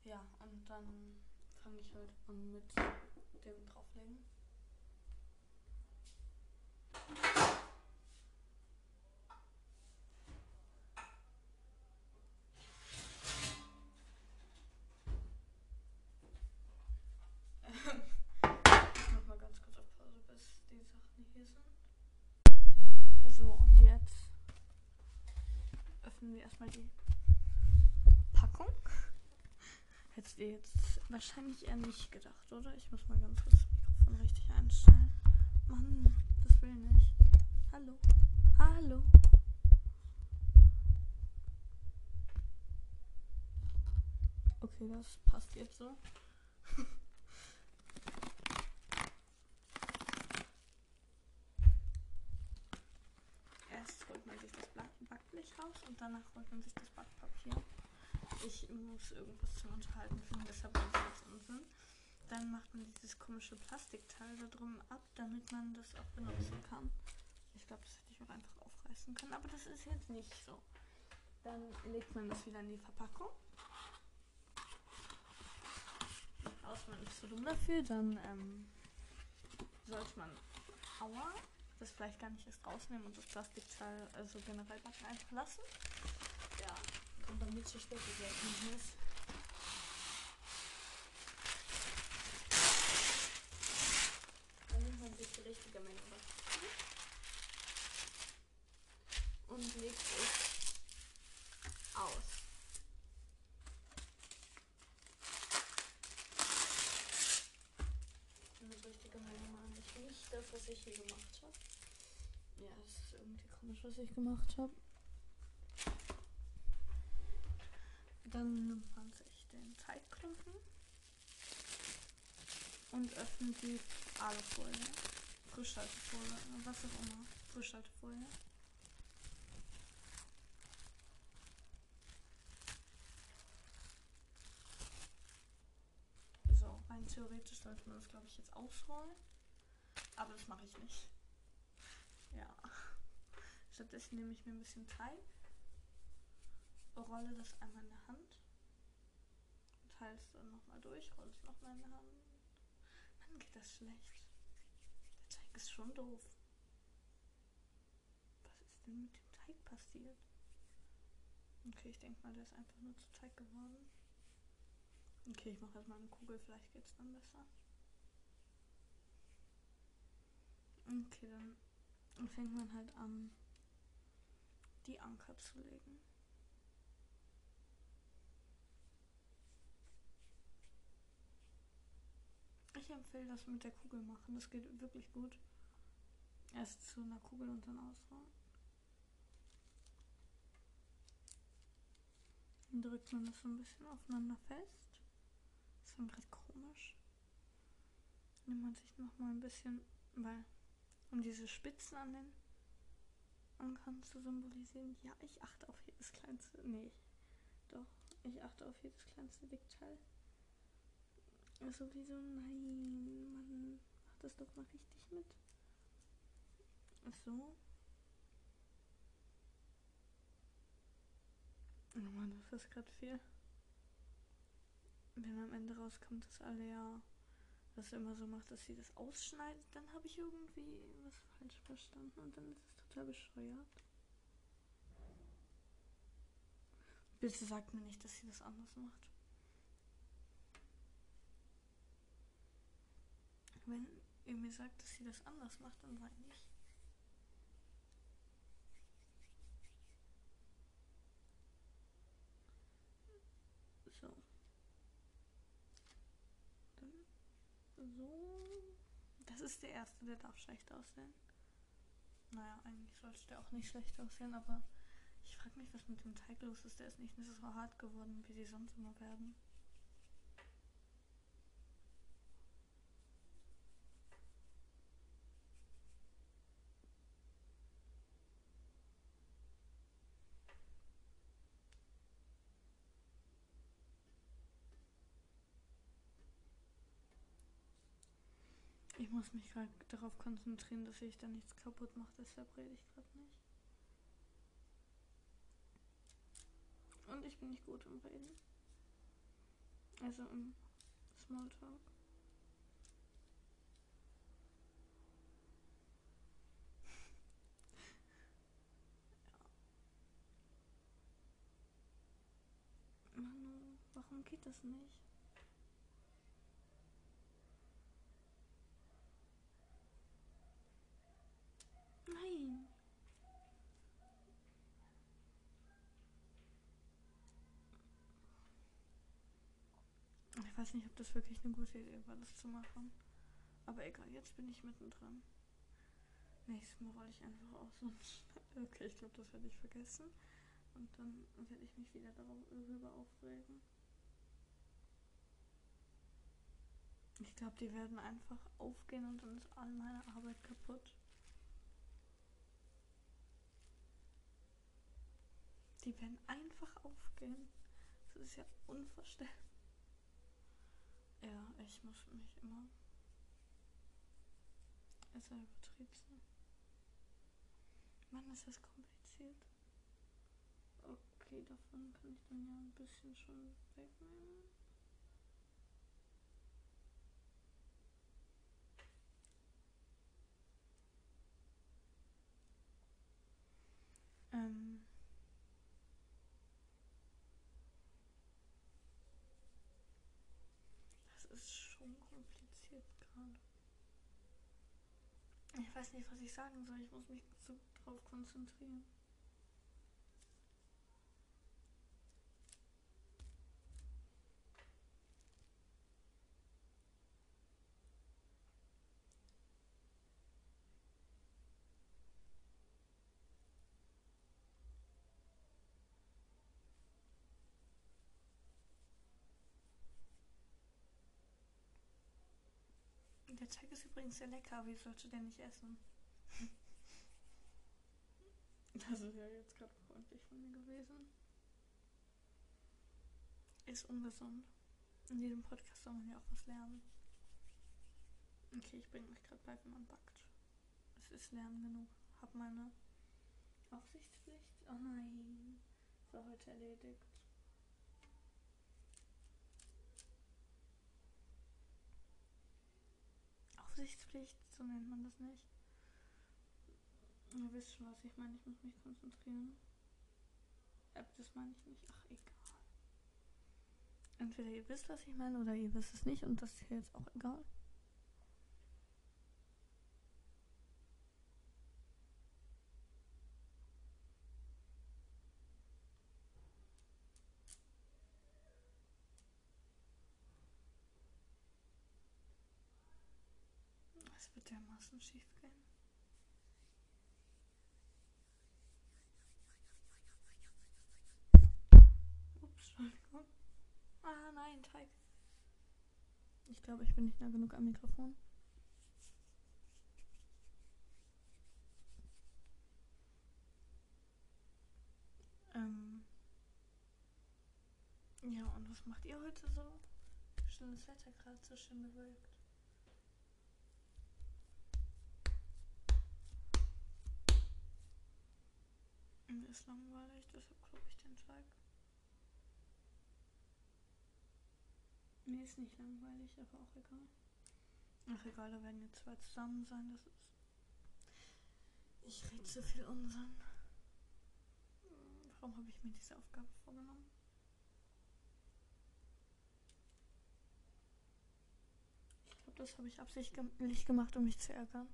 Ja, und dann fange ich halt an mit dem drauflegen. Ich mach mal ganz kurz auf Pause, bis die Sachen hier sind. So, und jetzt öffnen wir erstmal die Packung. Hättest ihr jetzt wahrscheinlich eher nicht gedacht, oder? Ich muss mal ganz kurz das Mikrofon richtig einstellen. Mann, das will nicht. Hallo. Hallo. Okay, das passt jetzt so. Erst holt man sich das Blatt- Backblech raus und danach holt man sich das Backpapier. Ich muss irgendwas zum Unterhalten finden, deshalb mache ich jetzt Unsinn. Dann macht man dieses komische Plastikteil da drum ab, damit man das auch benutzen kann. Ich glaube, das hätte ich auch einfach aufreißen können, aber das ist jetzt nicht so. Dann legt man das wieder in die Verpackung. Außer man ist so dumm dafür, dann ähm, sollte man Aua das vielleicht gar nicht erst rausnehmen und das Plastikteil, also generell backen einfach lassen. Ja, und damit so später die Erkenntnis. Dann nimmt man sich die richtige Menge Backpapier und legt es aus. Eine richtige Menge meine ich nicht das, was ich hier gemacht habe. Ja, es ist irgendwie komisch, was ich gemacht habe. Dann nimmt man sich den Teigklumpen und öffnet die Alufolie. Frischhaltefolie, was auch immer. Frischhaltefolie. So, rein theoretisch sollte man das, glaube ich, jetzt ausrollen. Aber das mache ich nicht. Stattdessen nehme ich mir ein bisschen Teig, rolle das einmal in der Hand, teile es dann nochmal durch, rolle es nochmal in der Hand. Mann, geht das schlecht. Der Teig ist schon doof. Was ist denn mit dem Teig passiert? Okay, ich denke mal, der ist einfach nur zu Teig geworden. Okay, ich mache erstmal eine Kugel, vielleicht geht es dann besser. Okay, dann fängt man halt an, die Anker zu legen. Ich empfehle das mit der Kugel machen, das geht wirklich gut. Erst zu einer Kugel und dann ausrollen. Dann drückt man das so ein bisschen aufeinander fest. Das war gerade komisch. Nimmt man sich nochmal ein bisschen, weil um diese Spitzen an den Ankern zu symbolisieren. Ja, ich achte auf jedes kleinste. Nee, doch, ich achte auf jedes kleinste Dickteil. Also wieso? Nein, Mann, mach das doch mal richtig mit. So. Oh Mann, das ist gerade viel. Wenn am Ende rauskommt, dass alle ja das immer so macht, dass sie das ausschneidet, dann habe ich irgendwie was falsch verstanden und dann ist es total bescheuert. Bitte sagt mir nicht, dass sie das anders macht. Wenn ihr mir sagt, dass sie das anders macht, dann weine ich. So. Dann so. Das ist der erste, der darf schlecht aussehen. Naja, eigentlich sollte der auch nicht schlecht aussehen, aber ich frage mich, was mit dem Teig los ist. Der ist nicht so hart geworden, wie sie sonst immer werden. Muss mich gerade darauf konzentrieren, dass ich da nichts kaputt mache, deshalb rede ich gerade nicht. Und ich bin nicht gut im Reden. Also im Smalltalk. Manu, warum geht das nicht? Nein. Ich weiß nicht, ob das wirklich eine gute Idee war, das zu machen. Aber egal, jetzt bin ich mittendrin. Nächstes Mal rolle ich einfach aus und. Okay, ich glaube, das werde ich vergessen. Und dann werde ich mich wieder darüber aufregen. Ich glaube, die werden einfach aufgehen und dann ist all meine Arbeit kaputt. Die werden einfach aufgehen. Das ist ja unvorstellbar. Ja, ich muss mich immer selber trizen. Mann, ist das kompliziert. Okay, davon kann ich dann ja ein bisschen schon wegnehmen. Ähm. Ich weiß nicht, was ich sagen soll. Ich muss mich so drauf konzentrieren. Der Teig ist übrigens sehr lecker, wie sollst du den nicht essen? das ist ja jetzt gerade freundlich von mir gewesen. Ist ungesund. In diesem Podcast soll man ja auch was lernen. Okay, ich bringe euch gerade bei, wie man backt. Es ist Lernen genug. Hab meine Aufsichtspflicht. Oh nein. War heute erledigt. Aufsichtspflicht, so nennt man das nicht. Ihr wisst schon, was ich meine. Ich muss mich konzentrieren. Äh, das meine ich nicht. Ach, egal. Entweder ihr wisst, was ich meine, oder ihr wisst es nicht und das ist hier jetzt auch egal. Dermaßen schief gehen. Ups. Ah, nein, Teig. Ich glaube, ich bin nicht nah genug am Mikrofon. Ähm. Ja, und was macht ihr heute so? Schönes Wetter gerade, so schön bewölkt. Ist langweilig, deshalb glaube ich den Teig. Mir ist nicht langweilig, aber auch egal. Ach egal, da werden jetzt zwei zusammen sein, das ist. Ich rede zu viel Unsinn. Warum habe ich mir diese Aufgabe vorgenommen? Ich glaube, das habe ich absichtlich gemacht, um mich zu ärgern.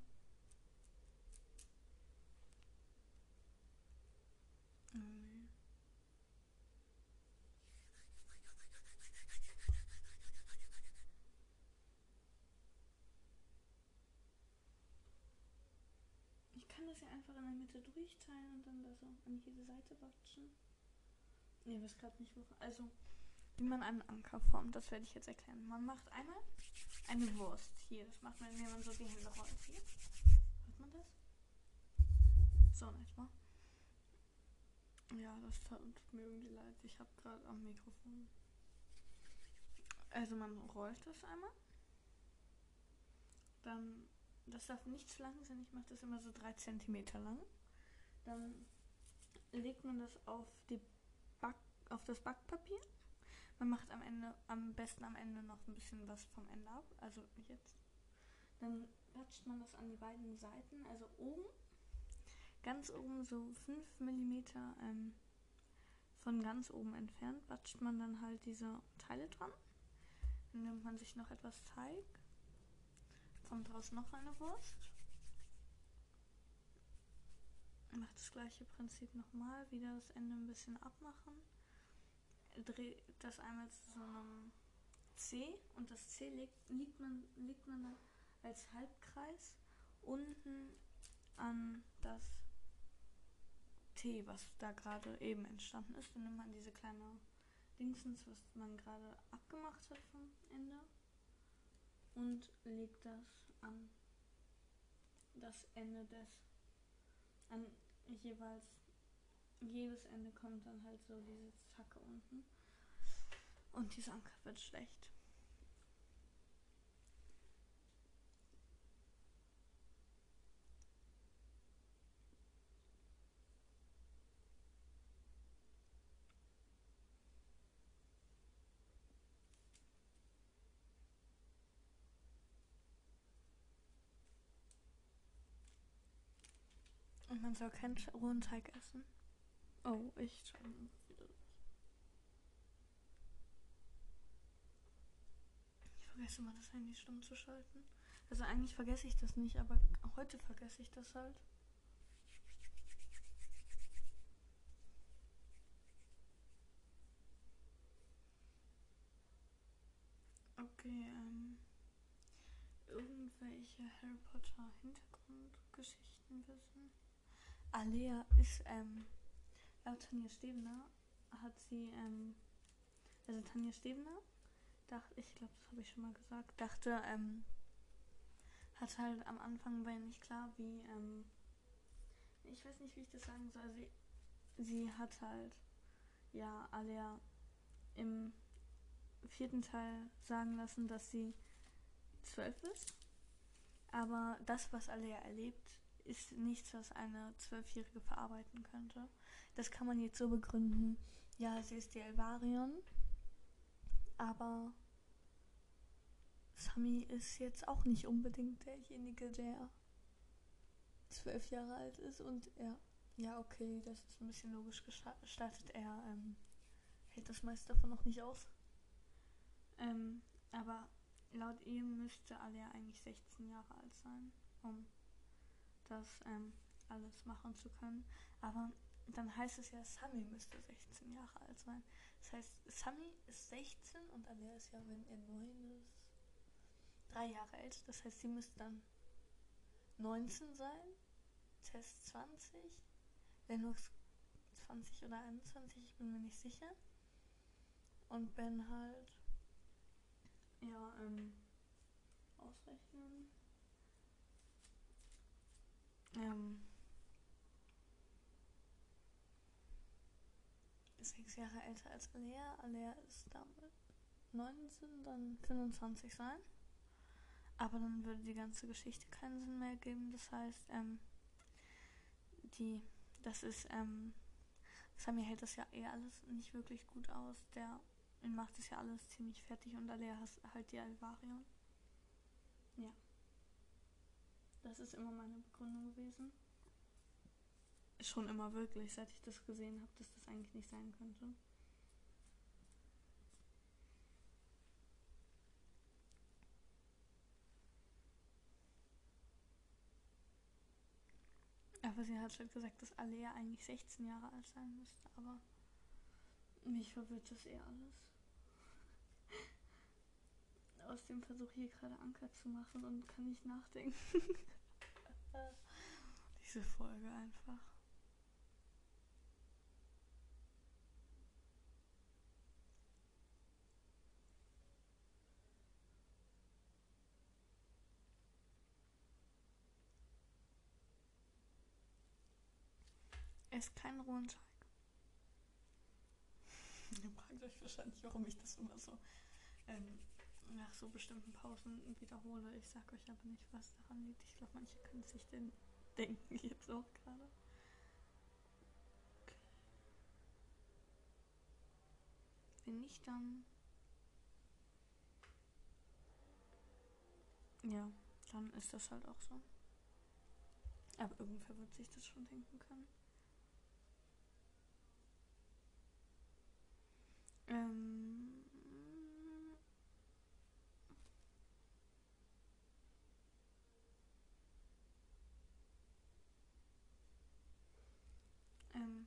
das ja einfach in der Mitte durchteilen und dann da so an jede Seite watschen. Ne, weiß gerade nicht, wo. Also, wie man einen Anker formt, das werde ich jetzt erklären. Man macht einmal eine Wurst. Hier, das macht man, indem man so die Hände rollt. Hier. Hört man das? So in etwa. Ja, das tut mir irgendwie leid. Ich habe gerade am Mikrofon. Also man rollt das einmal. dann, das darf nicht zu lang sein, ich mache das immer so drei Zentimeter lang. Dann legt man das auf, die Back, auf das Backpapier. Man macht am Ende, am besten am Ende noch ein bisschen was vom Ende ab, also jetzt. Dann patscht man das an die beiden Seiten, also oben, ganz oben so 5 mm ähm, von ganz oben entfernt, patscht man dann halt diese Teile dran. Dann nimmt man sich noch etwas Teig, kommt raus noch eine Wurst macht das gleiche Prinzip nochmal, wieder das Ende ein bisschen abmachen, dreht das einmal zu so einem C und das C legt, liegt, man, liegt man dann als Halbkreis unten an das T, was da gerade eben entstanden ist. Dann nimmt man diese kleine Dingsens, was man gerade abgemacht hat vom Ende und legt das an das Ende des an jeweils jedes Ende kommt dann halt so diese Zacke unten. Und dieser Anker wird schlecht. Und man soll keinen rohen Teig essen. Oh, ich schon Ich vergesse immer, das Handy stumm zu schalten. Also eigentlich vergesse ich das nicht, aber heute vergesse ich das halt. Okay, ähm, irgendwelche Harry Potter Hintergrundgeschichten wissen. Alea ist, ähm, laut Tanja Stevener hat sie, ähm, also Tanja Stevener, dachte, ich glaube, das habe ich schon mal gesagt, dachte, ähm, hat halt am Anfang war nicht klar, wie, ähm, ich weiß nicht, wie ich das sagen soll, sie, sie hat halt, ja, Alea im vierten Teil sagen lassen, dass sie zwölf ist. Aber das, was Alea erlebt, ist nichts, was eine Zwölfjährige verarbeiten könnte. Das kann man jetzt so begründen. Ja, sie ist die Elvarion, aber Sami ist jetzt auch nicht unbedingt derjenige, der zwölf Jahre alt ist und er, ja okay, das ist ein bisschen logisch gestaltet, er ähm, hält das meiste davon noch nicht aus. Ähm, aber laut ihm müsste Alia eigentlich 16 Jahre alt sein, um das ähm, alles machen zu können. Aber dann heißt es ja, Sami müsste 16 Jahre alt sein. Das heißt, Sami ist 16 und Alea ist ja, wenn er 9 ist, 3 Jahre alt. Das heißt, sie müsste dann 19 sein. Test 20. Lennox 20 oder 21, ich bin mir nicht sicher. Und Ben halt, ja, ähm, ausrechnen ähm, sechs Jahre älter als Alea. Alea ist damit 19, dann 25 sein. Aber dann würde die ganze Geschichte keinen Sinn mehr geben. Das heißt, ähm, die, das ist, ähm, Sammy hält das ja eh alles nicht wirklich gut aus. Der macht das ja alles ziemlich fertig und Alea hat halt die Alvarion. Ja. Das ist immer meine Begründung gewesen. Schon immer wirklich, seit ich das gesehen habe, dass das eigentlich nicht sein könnte. Aber sie hat halt gesagt, dass Alea eigentlich 16 Jahre alt sein müsste, aber mich verwirrt das eher alles. Aus dem Versuch hier gerade Anker zu machen und kann nicht nachdenken. Diese Folge einfach. Esst keinen Teig. Ihr fragt euch wahrscheinlich, warum ich das immer so ähm, nach so bestimmten Pausen wiederhole. Ich sag euch aber nicht, was daran liegt. Ich glaube, manche können sich denn denken jetzt auch gerade. Wenn nicht, dann. Ja, dann ist das halt auch so. Aber irgendwer wird sich das schon denken können. Ähm. Ähm.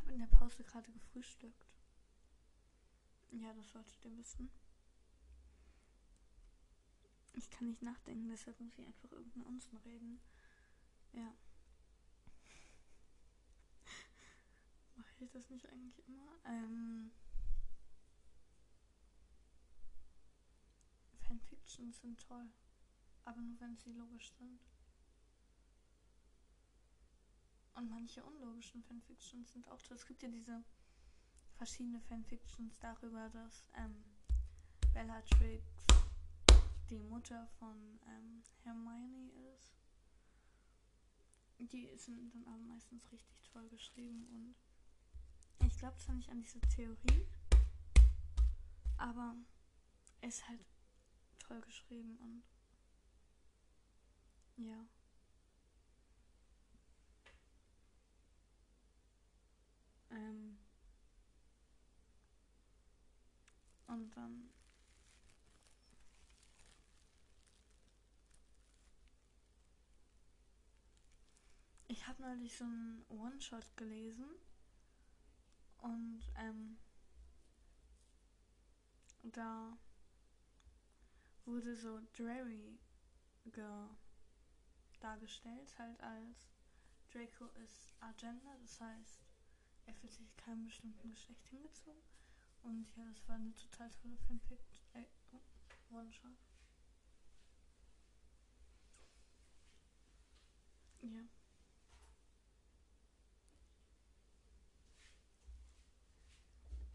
habe in der Pause gerade gefrühstückt. Ja, das solltet ihr wissen. Ich kann nicht nachdenken, deshalb muss ich einfach irgendeinen Unsinn reden. Ja. Mache ich das nicht eigentlich immer? Ähm. Fanfictions sind toll. Aber nur wenn sie logisch sind. Und manche unlogischen Fanfictions sind auch toll. Es gibt ja diese verschiedene Fanfictions darüber, dass ähm, Bellatrix die Mutter von ähm, Hermione ist. Die sind dann aber meistens richtig toll geschrieben und ich glaube zwar nicht an diese Theorie, aber ist halt toll geschrieben und ja. Ähm. Und dann. Ich habe neulich so einen One-Shot gelesen. Und ähm, da wurde so Drary dargestellt, halt als Draco ist agender, das heißt, er fühlt sich keinem bestimmten Geschlecht hingezogen. Und ja, das war eine total tolle Fanfic. Äh, One-Shot. Ja.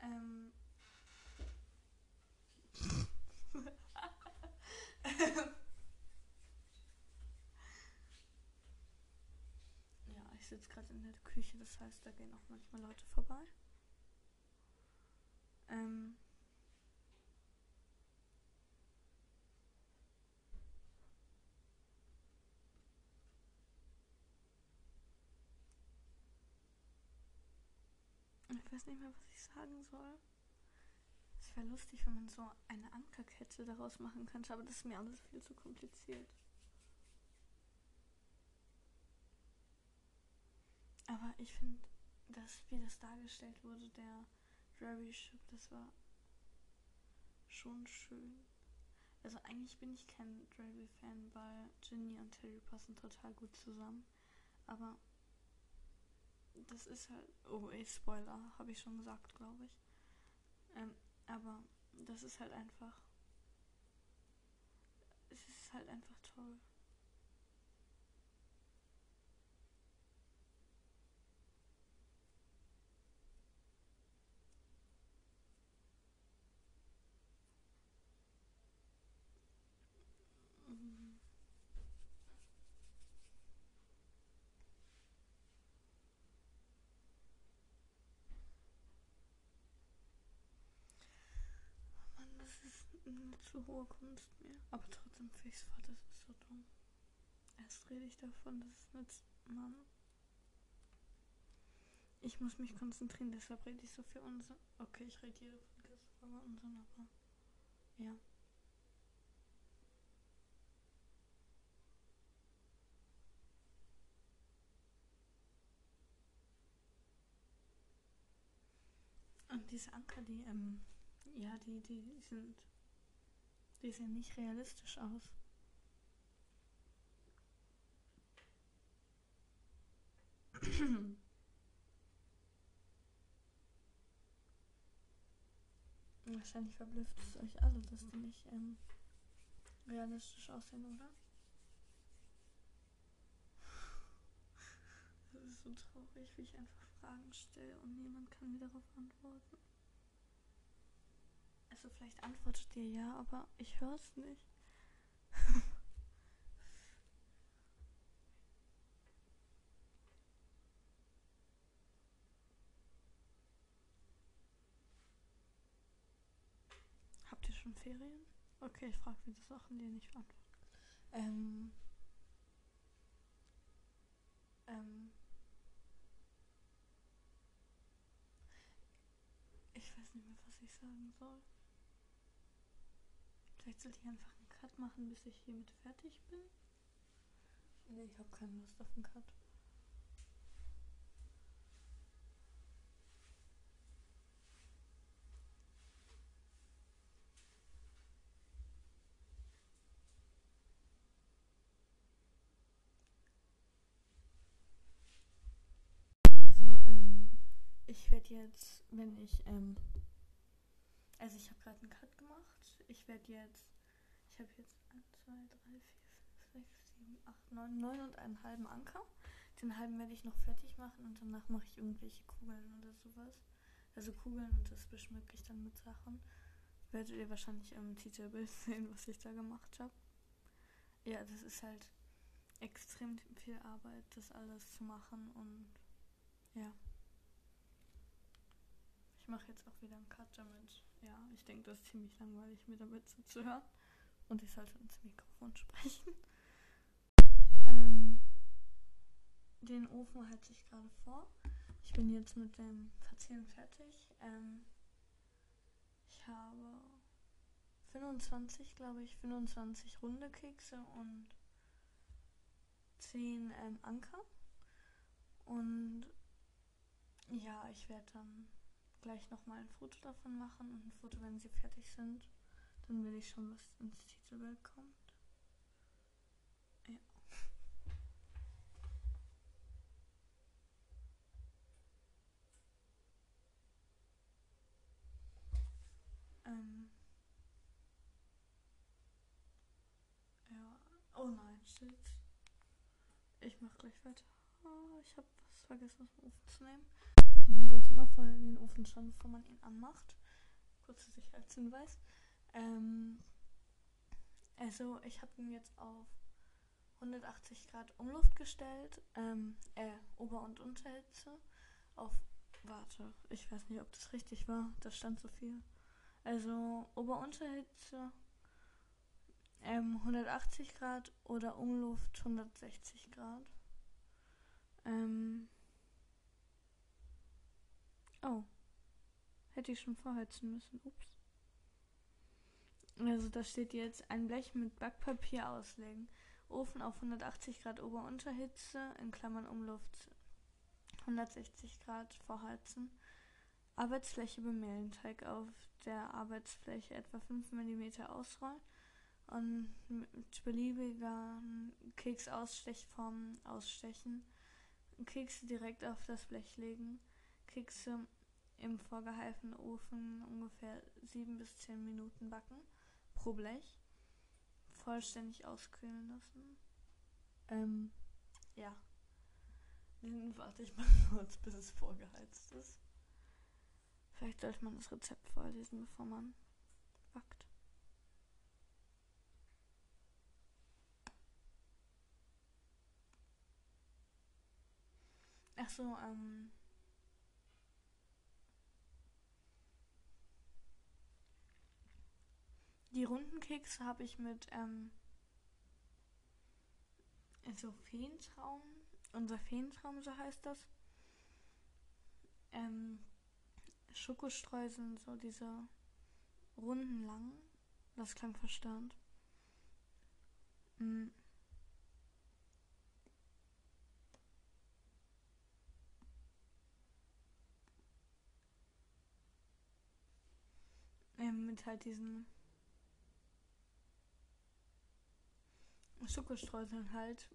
Ähm. ja, ich sitze gerade in der Küche, das heißt, da gehen auch manchmal Leute vorbei. Ähm. Ich weiß nicht mehr, was ich sagen soll. Es wäre lustig, wenn man so eine Ankerkette daraus machen könnte, aber das ist mir alles viel zu kompliziert. Aber ich finde, dass wie das dargestellt wurde, der Dreary Ship, das war schon schön. Also eigentlich bin ich kein Dreary-Fan, weil Ginny und Terry passen total gut zusammen. Aber das ist halt. Oh, ey, Spoiler, habe ich schon gesagt, glaube ich. Ähm, aber das ist halt einfach. Es ist halt einfach toll. eine zu hohe Kunst mehr. Aber trotzdem Fixfahrt, das ist so dumm. Erst rede ich davon, dass es nützt. Mann. Ich muss mich konzentrieren, deshalb rede ich so viel Unsinn. Okay, ich rede jede Folge Unsinn, aber ja. Und diese Anker, die, ähm, ja, die, die sind die sehen nicht realistisch aus. Wahrscheinlich verblüfft es euch alle, dass die nicht ähm, realistisch aussehen, oder? Das ist so traurig, wie ich einfach Fragen stelle und niemand kann mir darauf antworten. Also vielleicht antwortet ihr ja, aber ich höre es nicht. Habt ihr schon Ferien? Okay, ich frage wieder Sachen, die ihr nicht beantworten. Ähm. Ähm. Ich weiß nicht mehr, was ich sagen soll. Vielleicht sollte ich einfach einen Cut machen, bis ich hiermit fertig bin. Nee, ich habe keine Lust auf einen Cut. Also, ähm, ich werde jetzt, wenn ich, ähm, also ich habe gerade einen Cut gemacht. Ich werde jetzt, ich habe jetzt 1, 2, 3, 4, 5, 6, 7, 8, 9, 9 und einen halben Anker. Den halben werde ich noch fertig machen und danach mache ich irgendwelche Kugeln oder sowas. Also Kugeln und das beschmücke ich dann mit Sachen. Werdet ihr wahrscheinlich im Titelbild sehen, was ich da gemacht habe. Ja, das ist halt extrem viel Arbeit, das alles zu machen und ja. Ich mache jetzt auch wieder einen Cut damit. Ja, ich denke, das ist ziemlich langweilig, mir damit zuzuhören. Und ich sollte ins Mikrofon sprechen. ähm, den Ofen halte ich gerade vor. Ich bin jetzt mit dem Verzieren fertig. Ähm, ich habe 25, glaube ich, 25 runde Kekse und 10 ähm, Anker. Und ja, ich werde dann gleich nochmal ein Foto davon machen und ein Foto, wenn sie fertig sind. Dann will ich schon, was ins Titelbild kommt. Ja. Ähm. Ja. Oh nein, shit. Ich mach gleich weiter. Oh, ich habe was vergessen aus dem Ofen zu nehmen. Man sollte immer vorher in den Ofen schauen, bevor man ihn anmacht. Kurzer Sicherheitshinweis. Ähm, also ich habe ihn jetzt auf 180 Grad Umluft gestellt. Ähm, äh, Ober- und Unterhitze. Auf, warte, ich weiß nicht, ob das richtig war. Da stand so viel. Also Ober- und Unterhitze ähm, 180 Grad oder Umluft 160 Grad. Ähm, Oh. Hätte ich schon vorheizen müssen. Ups. Also da steht jetzt ein Blech mit Backpapier auslegen. Ofen auf 180 Grad Ober-Unterhitze, in Klammern Umluft 160 Grad vorheizen. Arbeitsfläche bemehlen. Teig auf der Arbeitsfläche etwa 5 mm ausrollen und mit beliebiger Keksausstechformen ausstechen. Kekse direkt auf das Blech legen. Kekse im vorgeheizten Ofen ungefähr 7 bis 10 Minuten backen pro Blech. Vollständig auskühlen lassen. Ähm, ja. Dann warte ich mal kurz, bis es vorgeheizt ist. Vielleicht sollte man das Rezept vorlesen, bevor man backt. Ach so, ähm. Die runden Kekse habe ich mit ähm, so Feentraum, unser Feentraum, so heißt das. Ähm, Schokostreuseln, so diese runden langen. Das klang verstanden. Mm. Ähm, mit halt diesen Schokostreuseln halt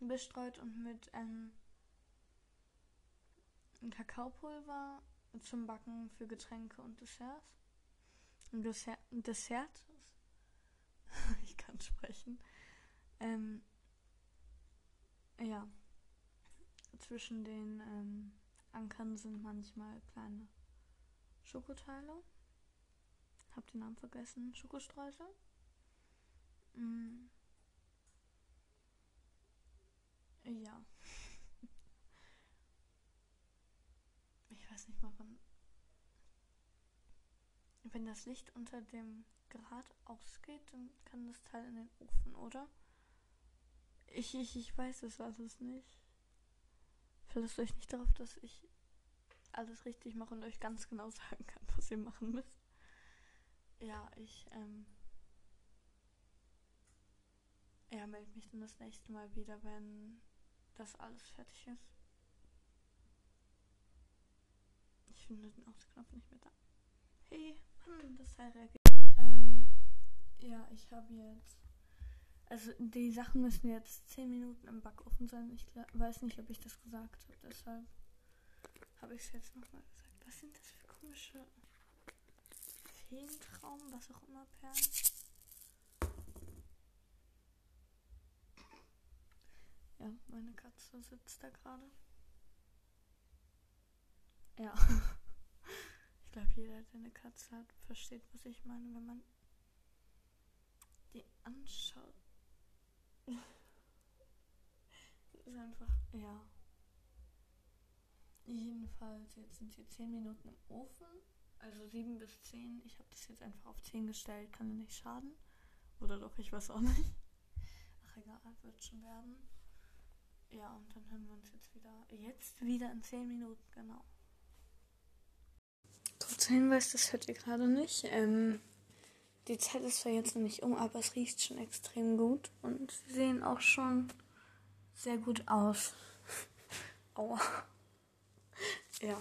bestreut und mit ähm, Kakaopulver zum Backen für Getränke und Desserts. ein Dessert ich kann sprechen. Ähm, ja, zwischen den ähm, Ankern sind manchmal kleine Schokoteile. Hab den Namen vergessen. Schokostreusel. Mm. Ja. Ich weiß nicht mal, wann. Wenn das Licht unter dem Grad ausgeht, dann kann das Teil in den Ofen, oder? Ich, ich, ich weiß es alles nicht. Verlasst euch nicht darauf, dass ich alles richtig mache und euch ganz genau sagen kann, was ihr machen müsst. Ja, ich, ähm. Ja, melde mich dann das nächste Mal wieder, wenn das alles fertig ist. Ich finde den Ausknopf nicht mehr da. Hey, Mann, das Teil reagiert. Ähm, ja, ich habe jetzt. Also die Sachen müssen jetzt 10 Minuten im Backofen sein. Ich weiß nicht, ob ich das gesagt habe. Deshalb habe ich es jetzt nochmal gesagt. Was sind das für komische Feentraum, was auch immer, Perlen? Ja, meine Katze sitzt da gerade. Ja. Ich glaube, jeder, der eine Katze hat, versteht, was ich meine, wenn man die anschaut. ist einfach, ja. Jedenfalls, jetzt sind sie 10 Minuten im Ofen. Also 7 bis 10. Ich habe das jetzt einfach auf 10 gestellt. Kann ja nicht schaden. Oder doch, ich weiß auch nicht. Ach egal, wird schon werden. Ja, und dann hören wir uns jetzt wieder. Jetzt wieder in 10 Minuten, genau. Kurzer Hinweis, das hört ihr gerade nicht. Ähm, die Zeit ist zwar jetzt noch nicht um, aber es riecht schon extrem gut. Und sie sehen auch schon sehr gut aus. Aua. Ja.